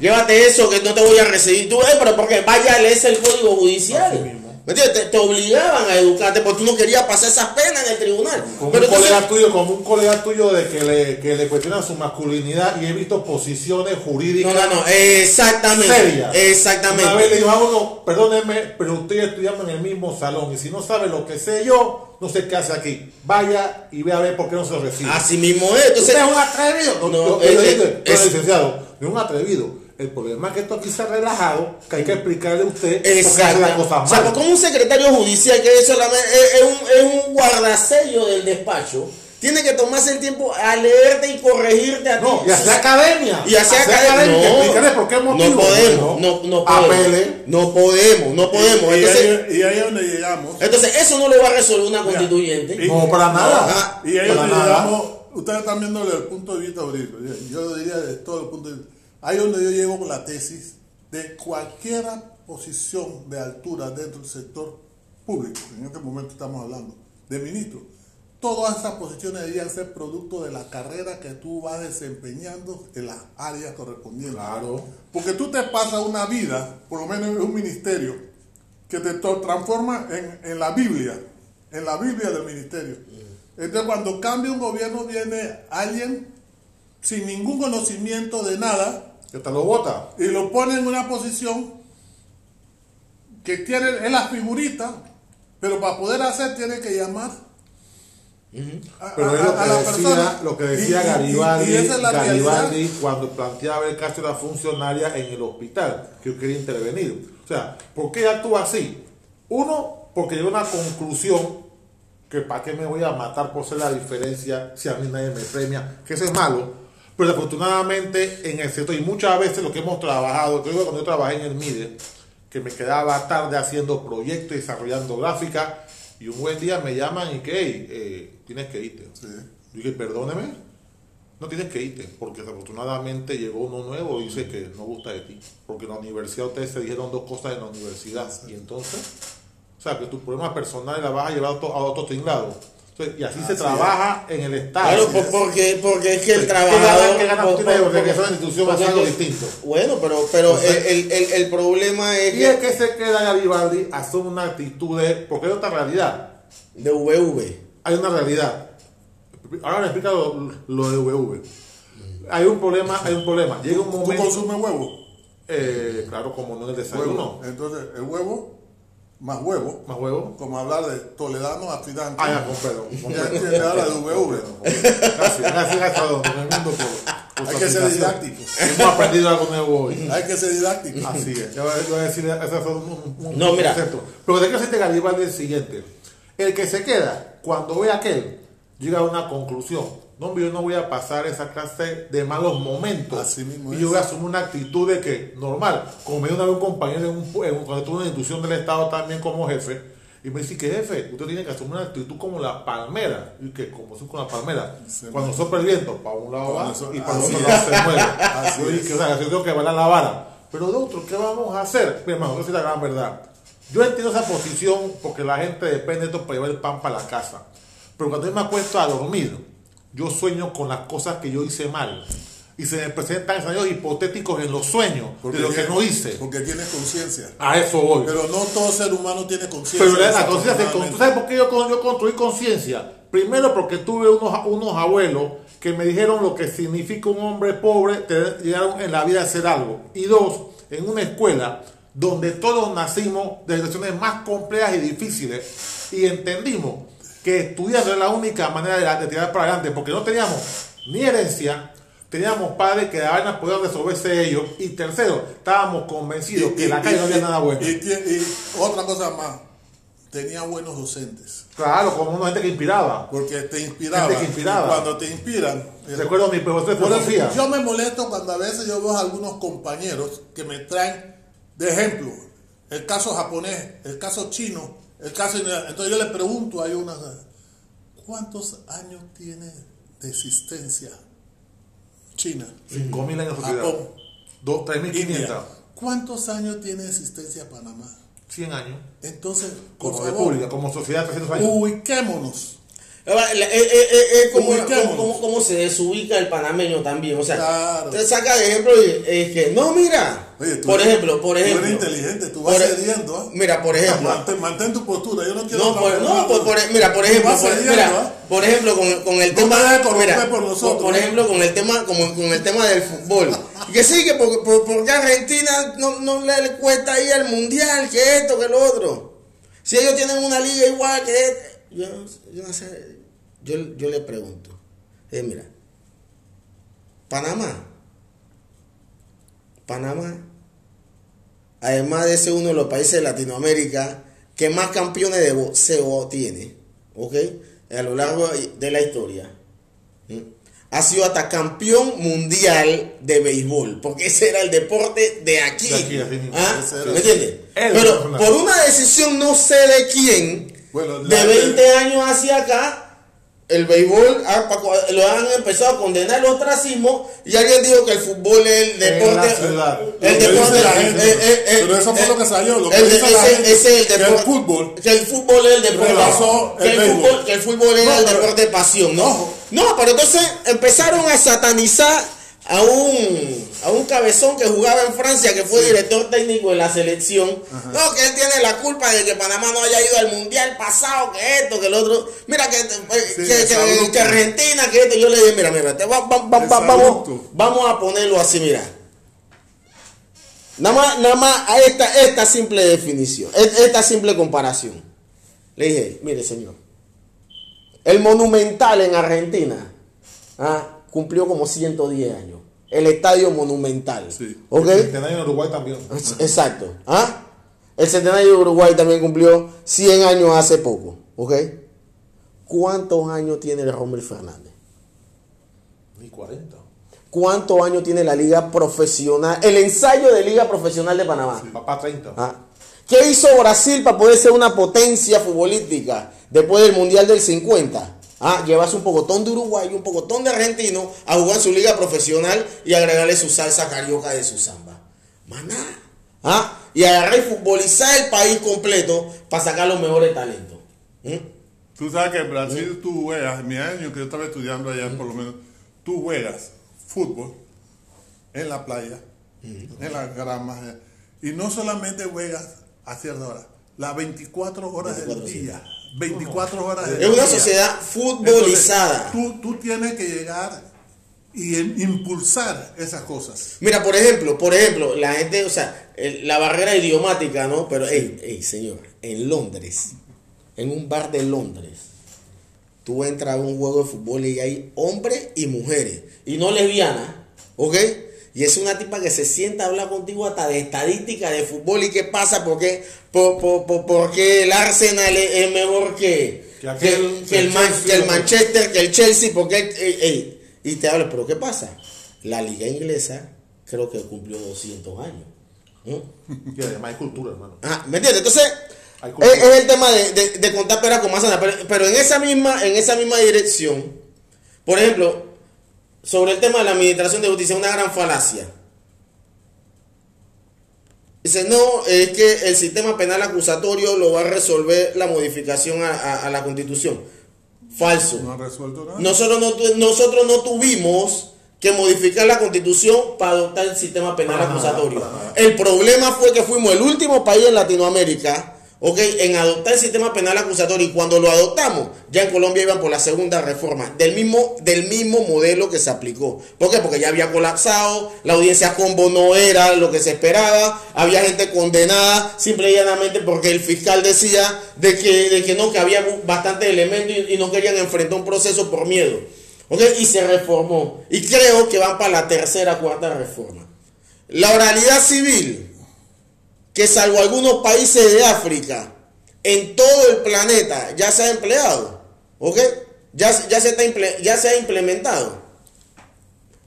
llévate eso que no te voy a recibir. Tú, eh, pero porque vaya, lees el código judicial. ¿Me entiendes? Te, te obligaban a educarte porque tú no querías pasar esas penas en el tribunal. Como Pero un entonces- colega tuyo, como un colega tuyo de que le, que le cuestionan su masculinidad y he visto posiciones no, jurídicas no, no, exactamente. serias. Exactamente. Una vez le dijo a uno, perdóneme, pero usted estudiando en el mismo salón y si no sabe lo que sé yo, no sé qué hace aquí. Vaya y ve a ver por qué no se recibe. Así mismo es. Entonces, Usted es un atrevido. No, No, digo, pero es- licenciado, no es un atrevido. El problema es que esto aquí se ha relajado, que hay que explicarle a usted Exacto. las cosas O sea, mal. como un secretario judicial que es, solamente, es, un, es un guardasello del despacho, tiene que tomarse el tiempo a leerte y corregirte a ti. No, y hacer academia. Y hacer Hacer academia. academia, No, explicarle por qué motivo. No podemos, no, no podemos. Apele. No podemos, no podemos. Y, ahí, y ahí es donde llegamos. entonces, eso no lo va a resolver una constituyente. y- No, para nada. Ajá. Y ahí es donde llegamos. Ustedes están viendo desde el punto de vista jurídico. Yo diría de todo el punto de vista. Ahí es donde yo llego con la tesis de cualquier posición de altura dentro del sector público. En este momento estamos hablando de ministro. Todas esas posiciones deberían ser producto de la carrera que tú vas desempeñando en las áreas correspondientes. Claro. Porque tú te pasas una vida, por lo menos en un ministerio, que te transforma en, en la Biblia, en la Biblia del ministerio. Entonces cuando cambia un gobierno viene alguien sin ningún conocimiento de nada Que te lo vota. y lo pone en una posición que tiene, es la figurita, pero para poder hacer tiene que llamar a, Pero es lo a que decía, persona. lo que decía y- Garibaldi, y es Garibaldi cuando planteaba el caso de la funcionaria en el hospital, que yo quería intervenir. O sea, ¿por qué actúa así? Uno, porque llegó a una conclusión que para qué me voy a matar por ser la diferencia si a mí nadie me premia, que eso es malo. Pero afortunadamente en el sector, y muchas veces lo que hemos trabajado, creo que cuando yo trabajé en el MIDE, que me quedaba tarde haciendo proyectos, desarrollando gráficas, y un buen día me llaman y que, hey, eh, tienes que irte. Sí. Yo dije, perdóneme, no tienes que irte, porque desafortunadamente llegó uno nuevo y dice que no gusta de ti. Porque en la universidad ustedes se dijeron dos cosas en la universidad. Y entonces, o sea, que tus problemas personales las vas a llevar a otro, a otro tinglado. Y así se Así trabaja en el Estado. Claro, por- porque, porque es que el ¿Qué trabajador. qué gana por- tú Porque es una institución es algo es que- distinto. Bueno, pero, pero el, el, el, el problema es Y es que que se queda Garibaldi, asume una actitud de. Porque hay otra realidad. de VV. hay una realidad. Ahora me explica lo, lo de VV. Hay un problema, hay un problema. Llega un ¿Tú momento. consumes huevo? eh, claro, como no en el desayuno. Huevo. Entonces, el huevo más huevo, Más huevo. como hablar de toledano aspirante. Ah, ya, con perdón. con [LAUGHS] Ya entiende ahora de VV. Gracias, gracias a todos en el mundo por, por Hay que ser didácticos. Hemos aprendido algo nuevo hoy. Hay que ser didáctico. Así es. Yo voy a- yo voy a decir, esos son un, un- No, mira. concepto. Pero de que se Garibaldi es el siguiente. El que se queda, cuando ve a aquel, llega a una conclusión. No, yo no voy a pasar esa clase de malos momentos. Así mismo y yo voy a asumir una actitud de que, normal, como me dio una vez un compañero en un, en cuando tuve una institución del Estado también como jefe, y me dice que jefe, usted tiene que asumir una actitud como la palmera. Y que como soy con la palmera, Sí, cuando sopla el viento, para un lado va y para otro lado se mueve. Así Yo dije, o sea, yo tengo que bailar la vara. Pero de otro, ¿qué vamos a hacer? Mi hermano, esa es la gran verdad. Yo entiendo esa posición porque la gente depende de esto para llevar el pan para la casa. Pero cuando yo me acuesto a dormir, yo sueño con las cosas que yo hice mal. Y se me presentan escenarios hipotéticos en los sueños de lo que no hice. Porque tienes conciencia. A eso voy. Pero no todo ser humano tiene conciencia. Pero la, la conciencia, ¿tú sabes por qué yo, yo construí conciencia? Primero porque tuve unos, unos abuelos que me dijeron lo que significa un hombre pobre, te llegaron en la vida a hacer algo. Y dos, en una escuela donde todos nacimos de situaciones más complejas y difíciles y entendimos que estudiar no es la única manera de, de tirar para adelante porque no teníamos ni herencia, teníamos padres que la vaina podían resolverse ellos y tercero, estábamos convencidos que en la calle no había nada bueno. Y, y otra cosa más, tenía buenos docentes. Claro, como una gente que inspiraba. Porque te inspiraba. Gente que inspiraba. Y cuando te inspiran. eh, Recuerdo a mi profesor de filosofía. yo me molesto cuando a veces yo veo a algunos compañeros que me traen de ejemplo el caso japonés, el caso chino, el caso. Entonces yo le pregunto a una. ¿Cuántos años tiene de existencia China? 5.000 años de sociedad. Japón. Dos- 3.500. India. ¿Cuántos años tiene de existencia Panamá? 100 años. Entonces, por Como favor, república, como sociedad 300 años. ubiquémonos. Es como, se desubica el panameño también. O sea, te saca de ejemplo y es que, no, mira. por ejemplo, por ejemplo. Tú eres inteligente, tú vas e- cediendo. ¿ah? Mira, por ejemplo. Mantén, tu postura, yo no quiero. No, por, no por, mira, por ejemplo. mira, por ejemplo, con, con el tema. Mira, por, nosotros, por, ejemplo, con el tema, como, con el tema del fútbol. que sí, que porque, Argentina no, no le, cuesta ir al mundial, que esto, que lo otro. Si ellos tienen una liga igual que este, yo, yo no sé yo, yo le pregunto, eh, mira, Panamá, Panamá, además de ser uno de los países de Latinoamérica que más campeones de boxeo tiene, ¿ok? A lo largo de la historia. Ha sido hasta campeón mundial de béisbol, porque ese era el deporte de aquí. ¿Ah? ¿Me entiendes? Pero por una decisión no sé de quién, de 20 años hacia acá, el béisbol lo han empezado a condenar el ostracismo y alguien dijo que el fútbol es el deporte el deporte la gente, eh, eh, eh, pero eso fue lo que salió lo que el, dice la gente, ese el deporte, que el fútbol que el fútbol es el deporte que el, fútbol, que el fútbol es el deporte de pasión no no pero entonces empezaron a satanizar a un, a un cabezón que jugaba en Francia, que fue director técnico de la selección. No, que él tiene la culpa de que Panamá no haya ido al mundial pasado, que esto, que el otro. Mira, que, que, que, Argentina, que esto. Yo le dije, mira, mira, vamos, vamos a ponerlo así, mira. Nada más, nada más a esta, esta simple definición, esta simple comparación. Le dije, mire, señor, el monumental en Argentina. ¿ah? cumplió como 110 años. El estadio monumental. El centenario de Uruguay también. Exacto. ¿Ah? El centenario de Uruguay también cumplió 100 años hace poco. ¿Ok? ¿Cuántos años tiene el Rommel Fernández? Ni 40. ¿Cuántos años tiene la liga profesional? El ensayo de liga profesional de Panamá. papá 30. ¿Ah? ¿Qué hizo Brasil para poder ser una potencia futbolística después del Mundial del 50? Ah, llevas un pocotón de Uruguay y un pocotón de argentino a jugar su liga profesional y agregarle su salsa carioca de su samba. Maná. Ah, y agarrar y futbolizar el país completo para sacar los mejores talentos. ¿Mm? Tú sabes que en Brasil tú juegas, en mi año que yo estaba estudiando allá por lo menos, tú juegas fútbol en la playa, en las gramas, y no solamente juegas a cierta hora, las 24 horas del día. 24 horas de Es una sociedad futbolizada. tú, tú tienes que llegar y impulsar esas cosas. Mira, por ejemplo, por ejemplo, la gente, o sea, la barrera idiomática, ¿no? Pero, hey, hey, señor, en Londres, en un bar de Londres, tú entras a un juego de fútbol y hay hombres y mujeres, y no lesbianas, ¿ok? Y es una tipa que se sienta a hablar contigo hasta de estadística de fútbol y qué pasa, porque, por, por, porque el Arsenal es, mejor que, que, el, Manchester, que el Chelsea, porque... y te habla, pero ¿qué pasa? La liga inglesa creo que cumplió 200 años. [LAUGHS] Y además hay cultura, hermano. Ah, ¿Me entiendes? Entonces, es, el tema de, de, contar pera con manzana, pero, pero en, esa misma, en esa misma dirección, por ejemplo, sobre el tema de la administración de justicia, una gran falacia. Dice, no, es que el sistema penal acusatorio lo va a resolver la modificación a, la constitución. Falso. No ha resuelto nada. Nosotros no, nosotros no tuvimos que modificar la constitución para adoptar el sistema penal acusatorio. El problema fue que fuimos el último país en Latinoamérica ¿ok? En adoptar el sistema penal acusatorio y cuando lo adoptamos, ya en Colombia iban por la segunda reforma, del mismo, del mismo modelo que se aplicó. ¿Por qué? Porque ya había colapsado, la audiencia combo no era lo que se esperaba, había gente condenada simple y llanamente porque el fiscal decía de que, de que no, que había bastantes elementos y, no querían enfrentar un proceso por miedo. ¿Ok? Y se reformó. Y creo que van para la tercera, cuarta reforma. La oralidad civil que salvo algunos países de África, en todo el planeta ya se ha empleado. ¿Ok? Ya, ya, se, está, ya se ha implementado.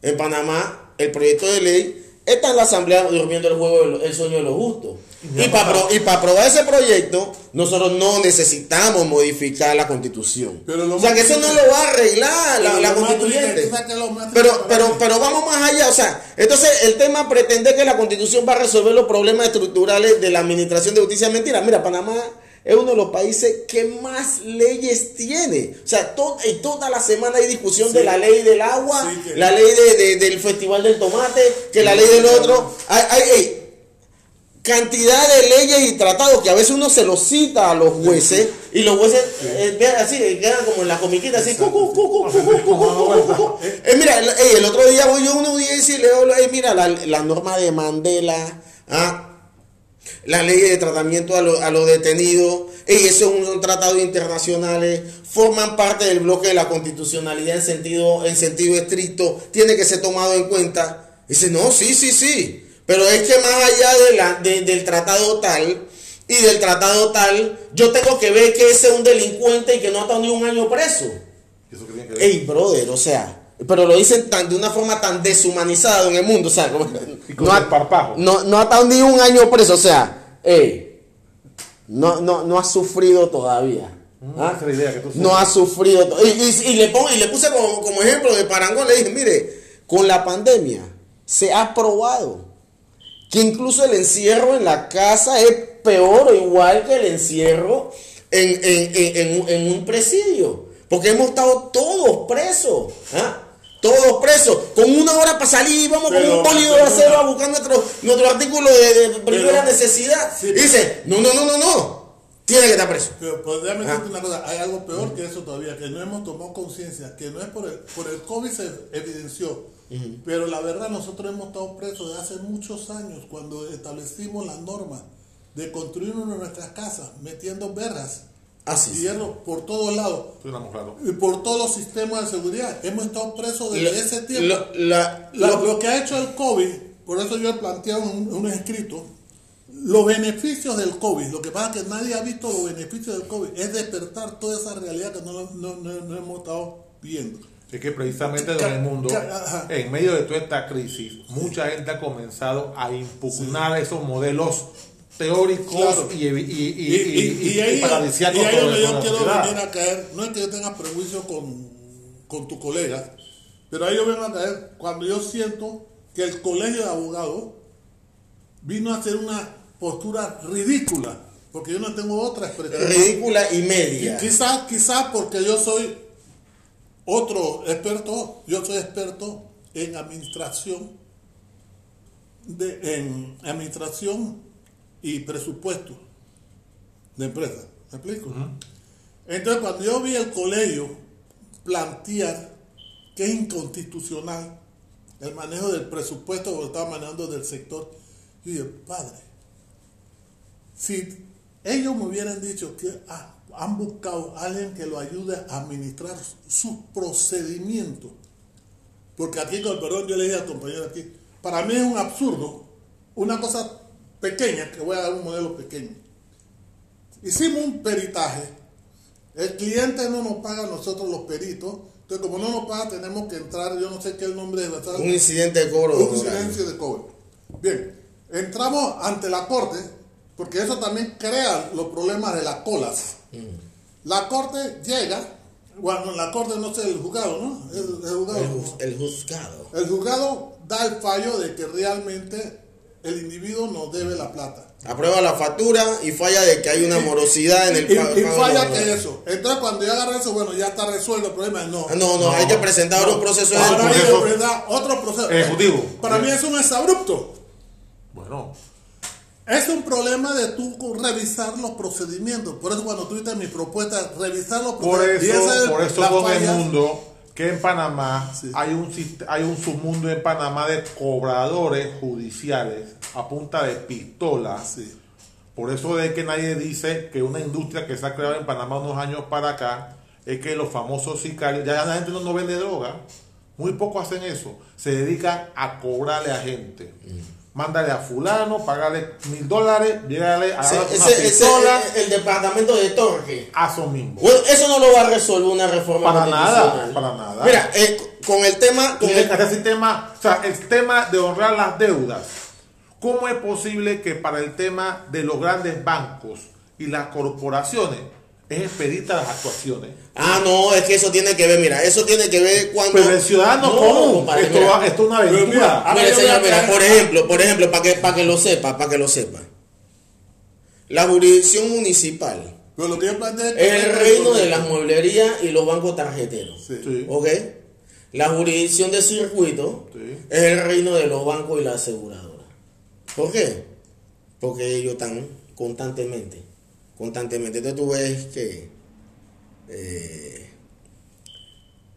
En Panamá, el proyecto de ley está en la Asamblea durmiendo el juego, el sueño de los justos. Y para, y para aprobar ese proyecto, nosotros no necesitamos modificar la constitución. o sea, que eso no lo va a arreglar la, constituyente. Pero, pero, pero vamos más allá. O sea, entonces el tema pretende que la constitución va a resolver los problemas estructurales de la administración de justicia. Mentira, mira, Panamá es uno de los países que más leyes tiene. O sea, y toda la semana hay discusión de la ley del agua, la ley de, del festival del tomate, que la ley del otro. Hay, hay, cantidad de leyes y tratados que a veces uno se los cita a los jueces y los jueces eh, así, quedan como en la comiquita, así. mira, el, otro día voy yo a una audiencia y le mira, la, la norma de Mandela. ¿ah? la ley de tratamiento a, los detenidos, y esos son tratados internacionales, forman parte del bloque de la constitucionalidad en sentido, en sentido estricto, tiene que ser tomado en cuenta. Dice, no, sí, sí, sí, pero es que más allá de la, del tratado tal y del tratado tal, yo tengo que ver que ese es un delincuente y que no ha estado ni un año preso. ¿Eso tiene que? Ey, brother, o sea, pero lo dicen tan, de una forma tan deshumanizada en el mundo, o sea, [LAUGHS] no, ha, no, no, ha estado ni un año preso, o sea, no, no, no ha sufrido todavía. Mm, ¿ah? no ha sufrido. Y, y, le pongo, y le puse como, como, ejemplo de Parangón, le dije, mire, con la pandemia se ha probado que incluso el encierro en la casa es peor o igual que el encierro en, en, en, en un presidio. Porque hemos estado todos presos. ¿ah? Todos presos, con una hora para salir, vamos con un polido de acero a buscar nuestro, nuestro artículo de, primera necesidad. dice, no, no, no, no, no, tiene que estar preso. Pero pues, déjame decirte una cosa, hay algo peor que eso todavía, que no hemos tomado conciencia, que no es por el, por el COVID se evidenció, pero la verdad nosotros hemos estado presos desde hace muchos años, cuando establecimos la norma de construir una de nuestras casas, metiendo verjas Así. Hierro por todos lados. Y por todos los sistemas de seguridad. Hemos estado presos desde ese tiempo. lo, que ha hecho el COVID, por eso yo he planteado un, un escrito, los beneficios del COVID, lo que pasa es que nadie ha visto los beneficios del COVID, es despertar toda esa realidad que no, no, hemos estado viendo. Es que precisamente en el mundo, en medio de toda esta crisis, mucha gente ha comenzado a impugnar esos modelos teóricos y, y, y, y, ahí, y ahí yo quiero venir a caer, no es que yo tenga prejuicio con, con tu colega, pero ahí yo vengo a caer cuando yo siento que el colegio de abogados vino a hacer una postura ridícula, porque yo no tengo otra expresión. Ridícula y media. Quizás quizá porque yo soy otro experto, yo soy experto en administración, de, en administración y presupuesto de empresa. ¿Me explico? Entonces, cuando yo vi el colegio plantear que es inconstitucional el manejo del presupuesto que estaba manejando del sector, yo dije, padre, si ellos me hubieran dicho que ah, han buscado a alguien que lo ayude a administrar sus procedimientos, porque aquí, con el perdón, yo le dije al compañero aquí, para mí es un absurdo, una cosa pequeña, que voy a dar un modelo pequeño. Hicimos un peritaje, el cliente no nos paga a nosotros los peritos, entonces como no nos paga tenemos que entrar, yo no sé qué es el nombre de la Un incidente de cobro. Un incidente de cobro. Bien, entramos ante la corte, porque eso también crea los problemas de las colas. Mm. La corte llega, bueno, la corte no sé, el juzgado, ¿no? El, juzgado. el juzgado. El juzgado da el fallo de que realmente el individuo nos debe la plata. Aprueba la factura y falla de que hay una morosidad en el pago. Y, falla que eso. Entonces, cuando ya agarra eso, bueno, ya está resuelto el problema. No, ah, no, no, hay que presentar un proceso Ahora hay que presentar otro proceso. Ejecutivo. Para mí es un exabrupto. Bueno. Es un problema de tú revisar los procedimientos. Por eso, cuando tuviste mi propuesta, revisar los procedimientos. Por eso, por eso todo el mundo que en Panamá hay, un, hay un submundo en Panamá de cobradores judiciales a punta de pistola. Por eso es que nadie dice que una industria que se ha creado en Panamá unos años para acá es que los famosos sicarios, ya la gente no, vende droga, muy poco hacen eso, se dedican a cobrarle a gente. Mm mándale a fulano, pagale mil dólares, llegale a ese, pistola, el, departamento de Torque. A eso mismo. eso no lo va a resolver una reforma para nada, para nada. Mira, eh, con el tema, con el, tema, o sea, el tema de honrar las deudas. ¿Cómo es posible que para el tema de los grandes bancos y las corporaciones es expedita las actuaciones. Ah, no, es que eso tiene que ver, mira, eso tiene que ver cuando... Pero el ciudadano, ¿cómo? esto, es una aventura. Mira, mira, por ejemplo, por ejemplo, para que, para que lo sepa, para que lo sepa. la jurisdicción municipal Pero lo que yo planteé es el no reino de las mueblerías y los bancos tarjeteros. Sí. Sí. ¿Ok? La jurisdicción de circuito Sí. es el reino de los bancos y las aseguradoras. ¿Por qué? Porque ellos están constantemente, constantemente. Entonces tú ves que eh,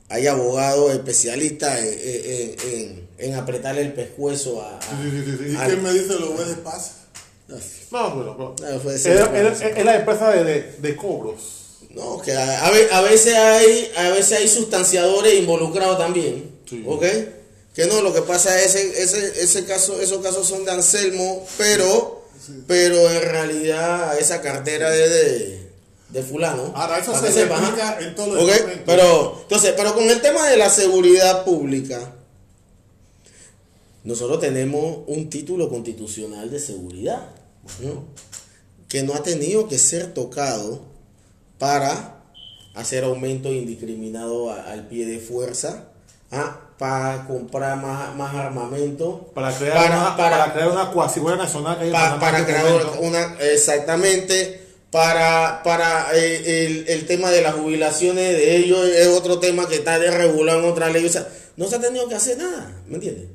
hay abogados especialistas en, en- en- en apretarle el pescuezo a... a- Sí, sí, sí, sí. ¿Y al- qué me dice lo de paz? No, bueno, pero- fue es, decir, es- es la empresa de, de, de cobros. No, que a, a veces hay a veces hay sustanciadores involucrados también, Sí. ¿ok? Que no, lo que pasa es ese, ese, ese caso, esos casos son de Anselmo, pero, pero en realidad esa cartera es de, de fulano. Ahora, eso se replica ajá. en. Pero, entonces, pero con el tema de la seguridad pública, nosotros tenemos un título constitucional de seguridad, ¿no? que no ha tenido que ser tocado para hacer aumento indiscriminado a- al pie de fuerza, ¿ah? Para comprar más, más armamento, Para crear, Para- una, para- para, crear una cuasiguera nacional que Pa- para crear una exactamente para para eh, el, el tema de las jubilaciones de ellos es otro tema que está de en otra ley. O sea no se ha tenido que hacer nada ¿me entiendes?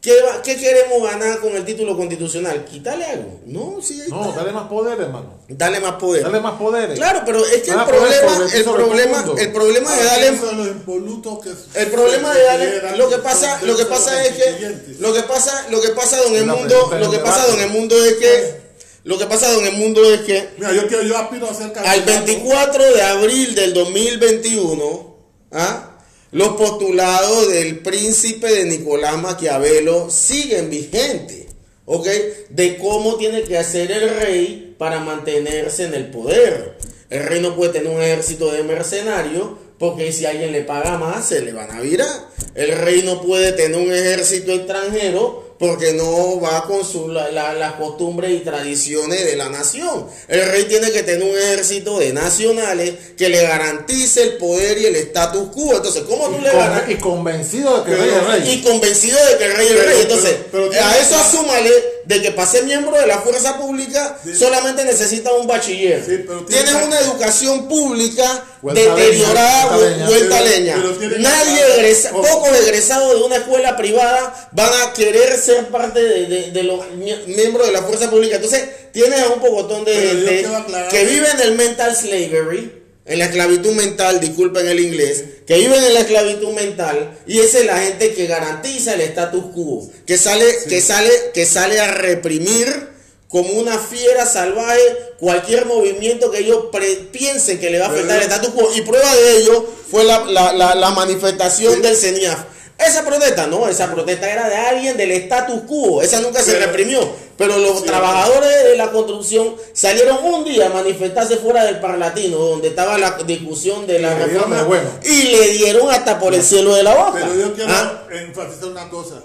¿Qué, va- ¿Qué queremos ganar con el título constitucional? ¿Quitarle algo? No, sí, No, dale más poder, hermano. Dale más poder. Dale más poder. Claro, pero es que el a poder problema, el problema, el problema de Ah, darle que el problema de darle lo que pasa lo que pasa es que lo que pasa lo que pasa don el Una mundo pregunta en lo que pasa don el mundo es que lo que pasa don el mundo es que Mira, yo, quiero, yo aspiro a ser al candidato. 24 de abril del 2021 ¿ah? Los postulados del príncipe de Nicolás Maquiavelo siguen vigentes ¿ok? de cómo tiene que hacer el rey para mantenerse en el poder el rey no puede tener un ejército de mercenarios porque si alguien le paga más se le van a virar el rey no puede tener un ejército extranjero porque no va con su, la- la- las costumbres y tradiciones de la nación. El rey tiene que tener un ejército de nacionales que le garantice el poder y el status quo. Entonces, ¿cómo tú Y, le ganas? y convencido de que el Pero- rey es rey. Y convencido de que el rey es el Pero- rey. Entonces, pero- a eso asúmale de que para ser miembro de la fuerza pública solamente necesita un bachiller. Sí, Tienes una educación pública deteriorada, vuelta leña. vuelta Pero- leña. pero tiene que- Nadie egresa, pocos egresados de una escuela privada van a querer ser parte de, de- de los mie- miembros de la fuerza pública. Entonces, tienes a un pocotón de gente que- vive en el mental slavery, en la esclavitud mental, disculpen el inglés, que viven en la esclavitud mental y esa es la gente que garantiza el status quo, que sale, que sale, que sale a reprimir como una fiera salvaje cualquier movimiento que ellos piensen que le va a afectar el status quo. Y prueba de ello fue la, la- la- la manifestación del CENIAF. Esa protesta, no, esa protesta era de alguien del status quo, esa nunca se Pero- reprimió. Pero los Sí, trabajadores de la construcción salieron un día a manifestarse fuera del Parlatino, donde estaba la discusión de la reforma, bueno. y le dieron hasta por el cielo de la boca. Pero yo quiero ¿Ah? enfatizar una cosa,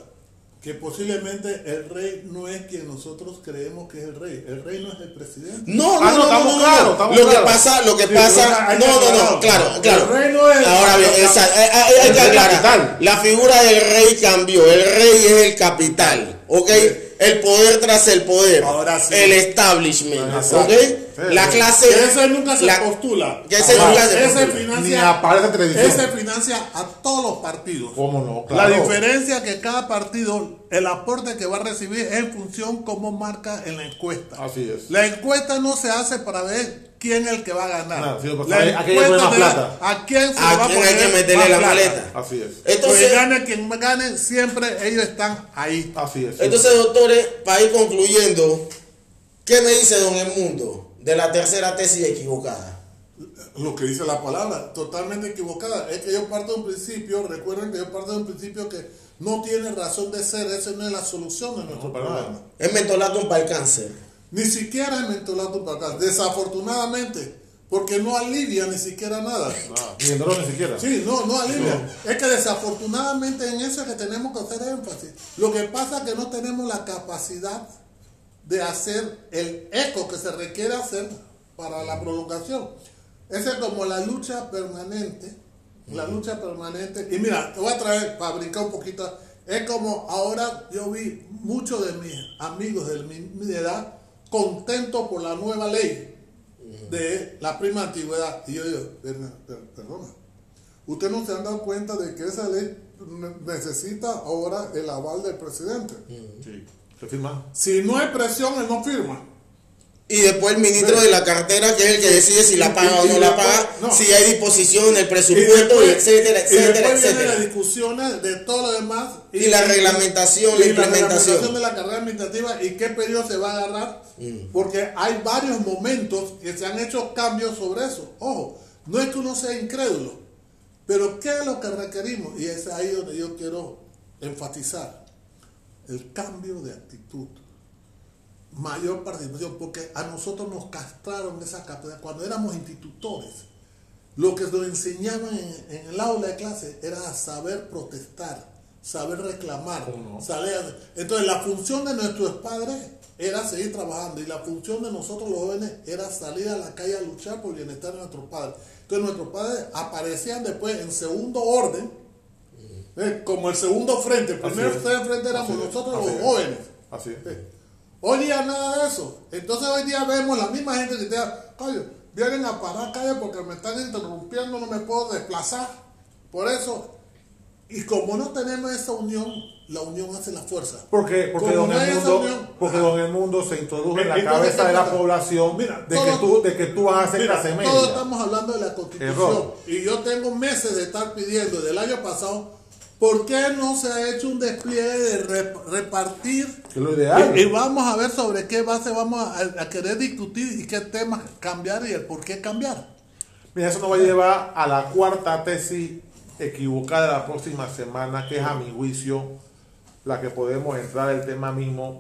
que posiblemente el rey no es quien nosotros creemos que es el rey. El rey no es el presidente. No, no, Ah, no, no, estamos no, no, claros, no. estamos Lo que claros. pasa, lo que Sí, pasa, no, no, no, aclararlo. claro, El claro. rey no es- Ahora bien, la- esa- hay, hay- que aclarar. capital. La figura del rey cambió. El rey es el capital, ¿ok? El poder tras el poder. Ahora sí. El establishment, Exacto. ¿ok? La clase. Que ese nunca se la- postula. que ese nunca se ese postula. financia, Ni aparece en televisión. ese financia a todos los partidos. ¿Cómo no? La Claro. diferencia que cada partido, el aporte que va a recibir es en función cómo marca en la encuesta. Así es. La encuesta no se hace para ver quién es el que va a ganar. No, sí, la poner más te plata. a quién se ¿A va a quién poner hay que meterle la maleta? Así es. Entonces, Porque gane quien gane, siempre ellos están ahí. Así es. entonces, doctores, para ir concluyendo, ¿qué me dice don Edmundo de la tercera tesis equivocada? Lo que dice la palabra, totalmente equivocada. Es que yo parto de un principio, recuerden que yo parto de un principio que no tiene razón de ser, esa no es la solución de nuestro problema. Es mentolatum para el cáncer. Ni siquiera es mentolato para acá, desafortunadamente, porque no alivia ni siquiera nada. Ah, Ni el dolor ni siquiera. Sí, no, no alivia. Es que desafortunadamente en eso es que tenemos que hacer énfasis. Lo que pasa es que no tenemos la capacidad de hacer el eco que se requiere hacer para la prolongación. Esa es como la lucha permanente. La lucha permanente. Y mira, te voy a traer para brincar un poquito. Es como ahora yo vi muchos de mis amigos de mi, mi edad contentos por la nueva ley de la prima antigüedad. Y yo digo, perdona, usted no se han dado cuenta de que esa ley necesita ahora el aval del presidente. Sí, se firma. Si no hay presión, él no firma. Y después el ministro de la cartera, que es el que decide si la paga o no la paga, si hay disposición en el presupuesto, etcétera, etcétera, y etcétera. las discusiones de todo lo demás. Y, la reglamentación, la implementación. La de la carrera administrativa y qué periodo se va a agarrar. Mm. Porque hay varios momentos que se han hecho cambios sobre eso. Ojo, no es que uno sea incrédulo, pero ¿qué es lo que requerimos? Y es ahí donde yo quiero enfatizar. El cambio de actitud mayor participación, porque a nosotros nos castraron esa capacidad. Cuando éramos institutores, lo que nos enseñaban en, el aula de clase era saber protestar, saber reclamar. entonces la función de nuestros padres era seguir trabajando y la función de nosotros los jóvenes era salir a la calle a luchar por el bienestar de nuestros padres. Entonces nuestros padres aparecían después en segundo orden, eh, como el segundo frente. El primer frente éramos nosotros los jóvenes. Así es. Eh, Hoy día nada de eso. Entonces hoy día vemos la misma gente que te coño, vienen a parar calle porque me están interrumpiendo, no me puedo desplazar. Por eso, y como no tenemos esa unión, la unión hace la fuerza. Porque, porque, don el, mundo, porque don el mundo se introdujo en la cabeza de la población de, que tú, de que tú vas a hacer clase media. Todos estamos hablando de la constitución. Y yo tengo meses de estar pidiendo del año pasado ¿Por qué no se ha hecho un despliegue de repartir? lo ideal. Y, vamos a ver sobre qué base vamos a, querer discutir y qué temas cambiar y el por qué cambiar. Mira, eso nos va a llevar a la cuarta tesis equivocada de la próxima semana, que es a mi juicio la que podemos entrar el tema mismo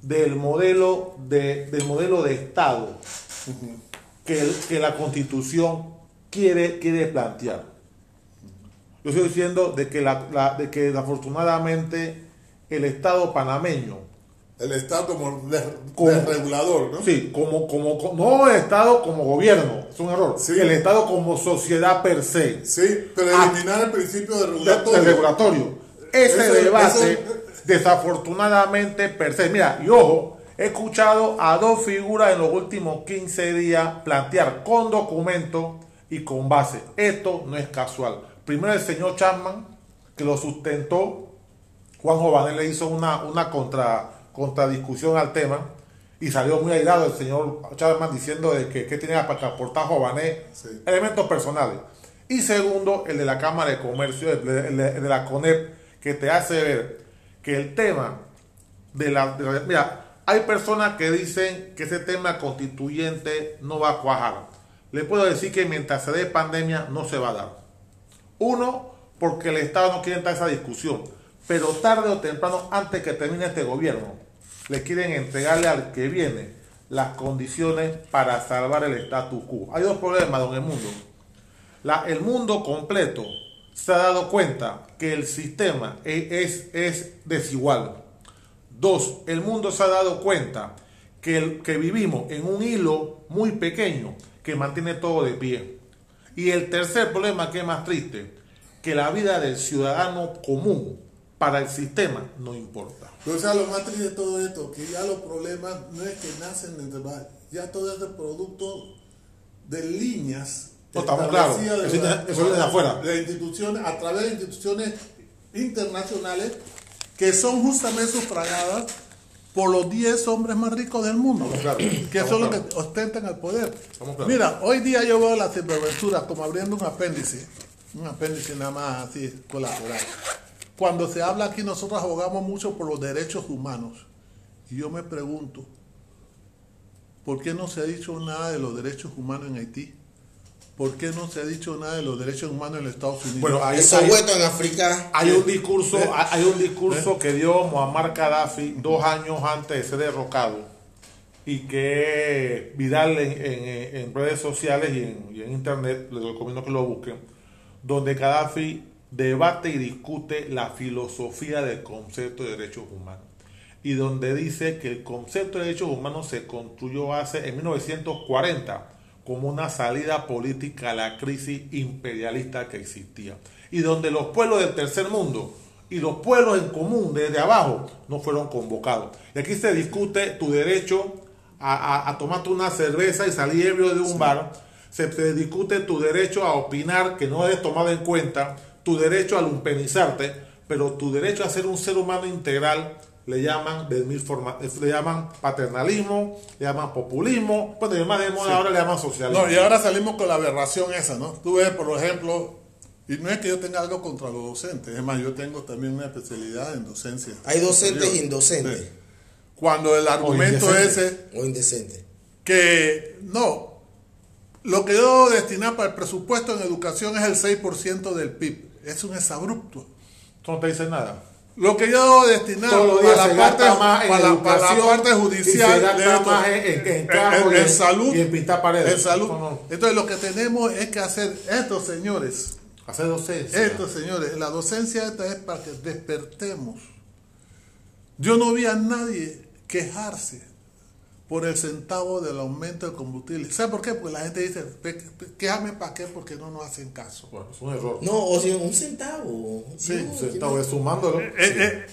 del modelo de, del modelo de Estado que, que la Constitución quiere, quiere plantear. Yo estoy diciendo de que, la, de que afortunadamente el Estado panameño. El Estado como, regulador, ¿no? Sí, como, como, no el Estado como gobierno, es un error. El Estado como sociedad per se. Sí, pero eliminar el principio de regulatorio. El regulatorio. Ese debate, desafortunadamente per se. Mira, y ojo, he escuchado a dos figuras en los últimos 15 días plantear con documento y con base. Esto no es casual. Primero el señor Chapman, que lo sustentó. Juan Jovanel le hizo una, una contra, contradiscusión al tema y salió muy airado el señor Chapman diciendo de que, que tenía para aportar Jovanel elementos personales. Y segundo, el de la Cámara de Comercio, el de, la CONEP, que te hace ver que el tema de la, Mira, hay personas que dicen que ese tema constituyente no va a cuajar. Le puedo decir que mientras se dé pandemia no se va a dar. Uno, porque el Estado no quiere entrar a esa discusión. Pero tarde o temprano, antes que termine este gobierno, le quieren entregarle al que viene las condiciones para salvar el status quo. Hay dos problemas, don el mundo. La, el mundo completo se ha dado cuenta que el sistema es, es desigual. Dos, el mundo se ha dado cuenta que, el, que vivimos en un hilo muy pequeño que mantiene todo de pie. Y el tercer problema que es más triste, que la vida del ciudadano común para el sistema no importa. O sea, lo más triste de todo esto, que ya los problemas no es que nacen entre ya todo es producto de líneas. No, estamos claros, eso, viene de afuera. De instituciones, a través de instituciones internacionales que son justamente sufragadas por los 10 hombres más ricos del mundo, que son los que ostentan el poder. Mira, hoy día yo veo la sinvergüenza como abriendo un apéndice, un apéndice nada más así colateral. Cuando se habla aquí, nosotros abogamos mucho por los derechos humanos. Y yo me pregunto, ¿por qué no se ha dicho nada de los derechos humanos en Haití? ¿Por qué no se ha dicho nada de los derechos humanos en los Estados Unidos? Bueno, hay, Eso hay, en África. Hay un discurso, ¿Eh? hay un discurso ¿Eh? que dio Muammar Gaddafi dos años antes de ser derrocado y que Vidal en, redes sociales y en, internet, les recomiendo que lo busquen, donde Gaddafi debate y discute la filosofía del concepto de derechos humanos y donde dice que el concepto de derechos humanos se construyó hace en 1940 como una salida política a la crisis imperialista que existía. Y donde los pueblos del tercer mundo y los pueblos en común desde abajo no fueron convocados. Y aquí se discute tu derecho a, a, tomarte una cerveza y salir ebrio de un bar, se te discute tu derecho a opinar que no es tomado en cuenta, tu derecho a lumpenizarte, pero tu derecho a ser un ser humano integral le llaman de mil formas, le llaman paternalismo, le llaman populismo, bueno, y más de moda ahora le llaman socialismo. No, y ahora salimos con la aberración esa, ¿no? Tú ves, por ejemplo, y no es que yo tenga algo contra los docentes, es más, yo tengo también una especialidad en docencia. Hay docentes e indocentes. Sí. Cuando el argumento ese... O indecente. Que no, lo que yo destinar para el presupuesto en educación es el 6% del PIB. Es un exabrupto. ¿Tú no te dices nada? Lo que yo debo destinar para la, parte, para, la, para la parte judicial, en, salud, y en pintar paredes. En salud. Entonces lo que tenemos es que hacer esto, señores. Hacer docencia. Esto, señores. La docencia esta es para que despertemos. Yo no vi a nadie quejarse por el centavo del aumento del combustible. ¿Sabe por qué? Porque la gente dice, quéjame para qué, porque no nos hacen caso. Bueno, es un error. No, o sea, un centavo. Sí, un centavo, es sumándolo. Eh, eh,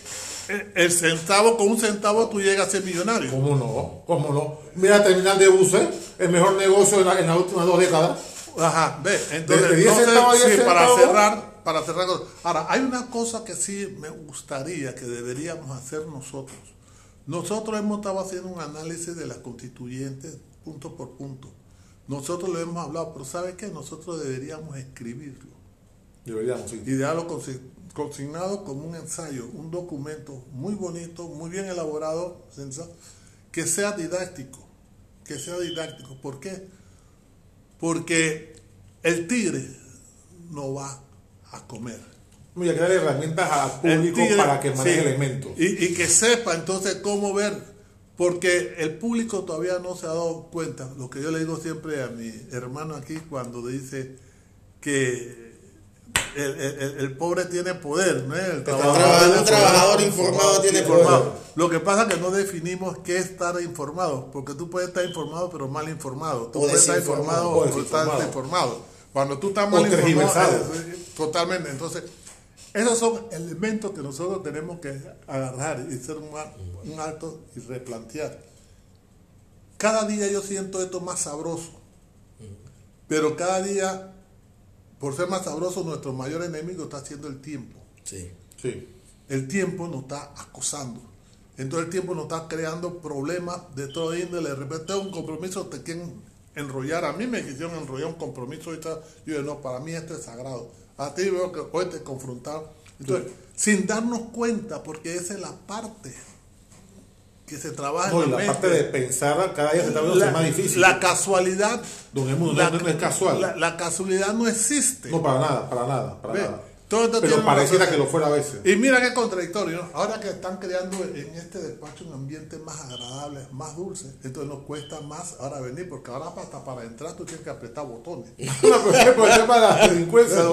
eh, el centavo, con un centavo tú llegas a ser millonario. ¿Cómo no? ¿Cómo no? Mira, terminal de buses, el mejor negocio en, las últimas dos décadas. Ajá, ve, entonces, entonces sí, para cerrar, para cerrar. Ahora, hay una cosa que sí me gustaría que deberíamos hacer nosotros nosotros hemos estado haciendo un análisis de las constituyentes punto por punto. Nosotros lo hemos hablado, pero ¿sabe qué? Nosotros deberíamos escribirlo. Deberíamos, sí. Y dejarlo consignado como un ensayo, un documento muy bonito, muy bien elaborado, que sea didáctico. Que sea didáctico. ¿Por qué? Porque el tigre no va a comer y hay que darle herramientas al público para que maneje elementos. Y, que sepa entonces cómo ver, porque el público todavía no se ha dado cuenta. Lo que yo le digo siempre a mi hermano aquí cuando dice que el, pobre tiene poder, ¿no? El trabajador, un trabajador informado tiene poder. Lo que pasa es que no definimos qué es estar informado, porque tú puedes estar informado pero mal informado. Tú puedes estar informado o, estar informado. Cuando tú estás mal informado, totalmente. Entonces, esos son elementos que nosotros tenemos que agarrar y hacer un, alto y replantear. Cada día yo siento esto más sabroso, pero cada día, por ser más sabroso, nuestro mayor enemigo está siendo el tiempo. Sí. Sí. El tiempo nos está acosando. Entonces el tiempo nos está creando problemas de todo índole. De repente un compromiso te quieren enrollar. A mí me quisieron enrollar un compromiso. Yo dije, no, para mí esto es sagrado a ti veo que hoy te confrontar. Entonces, sin darnos cuenta, porque esa es la parte que se trabaja en la, parte de pensar cada día se está viendo más difícil. La casualidad. Don la, no, es casual. La, casualidad no existe. No, para nada, para nada, para nada. Pero pareciera que lo fuera a veces. Y mira qué contradictorio, Ahora que están creando en este despacho un ambiente más agradable, más dulce, entonces nos cuesta más ahora venir, porque ahora hasta para entrar tú tienes que apretar botones. para [LAUGHS] la delincuencia, [LAUGHS]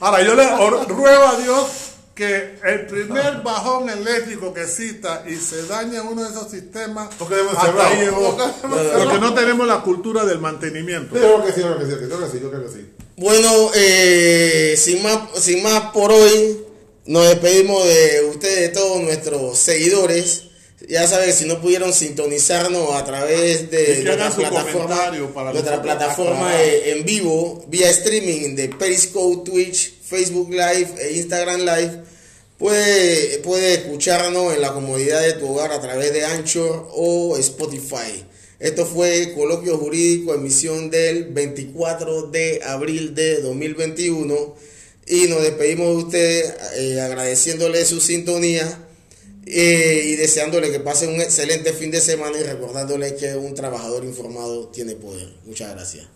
Ahora yo le ruego a Dios que el primer bajón eléctrico que cita y se daña uno de esos sistemas, porque, hasta ahí porque no tenemos la cultura del mantenimiento. Yo creo que sí, yo creo que sí, yo creo que sí, Bueno, eh, sin, más, sin más por hoy, nos despedimos de ustedes, de todos nuestros seguidores. Ya saben, si no pudieron sintonizarnos a través de nuestra plataforma, nuestra plataforma en vivo, vía streaming de Periscope, Twitch, Facebook Live e Instagram Live, puede, puede escucharnos en la comodidad de tu hogar a través de Anchor o Spotify. Esto fue Coloquio Jurídico, emisión del 24 de abril de 2021. Y nos despedimos de ustedes eh, agradeciéndole su sintonía eh, y deseándole que pasen un excelente fin de semana y recordándole que un trabajador informado tiene poder. Muchas gracias.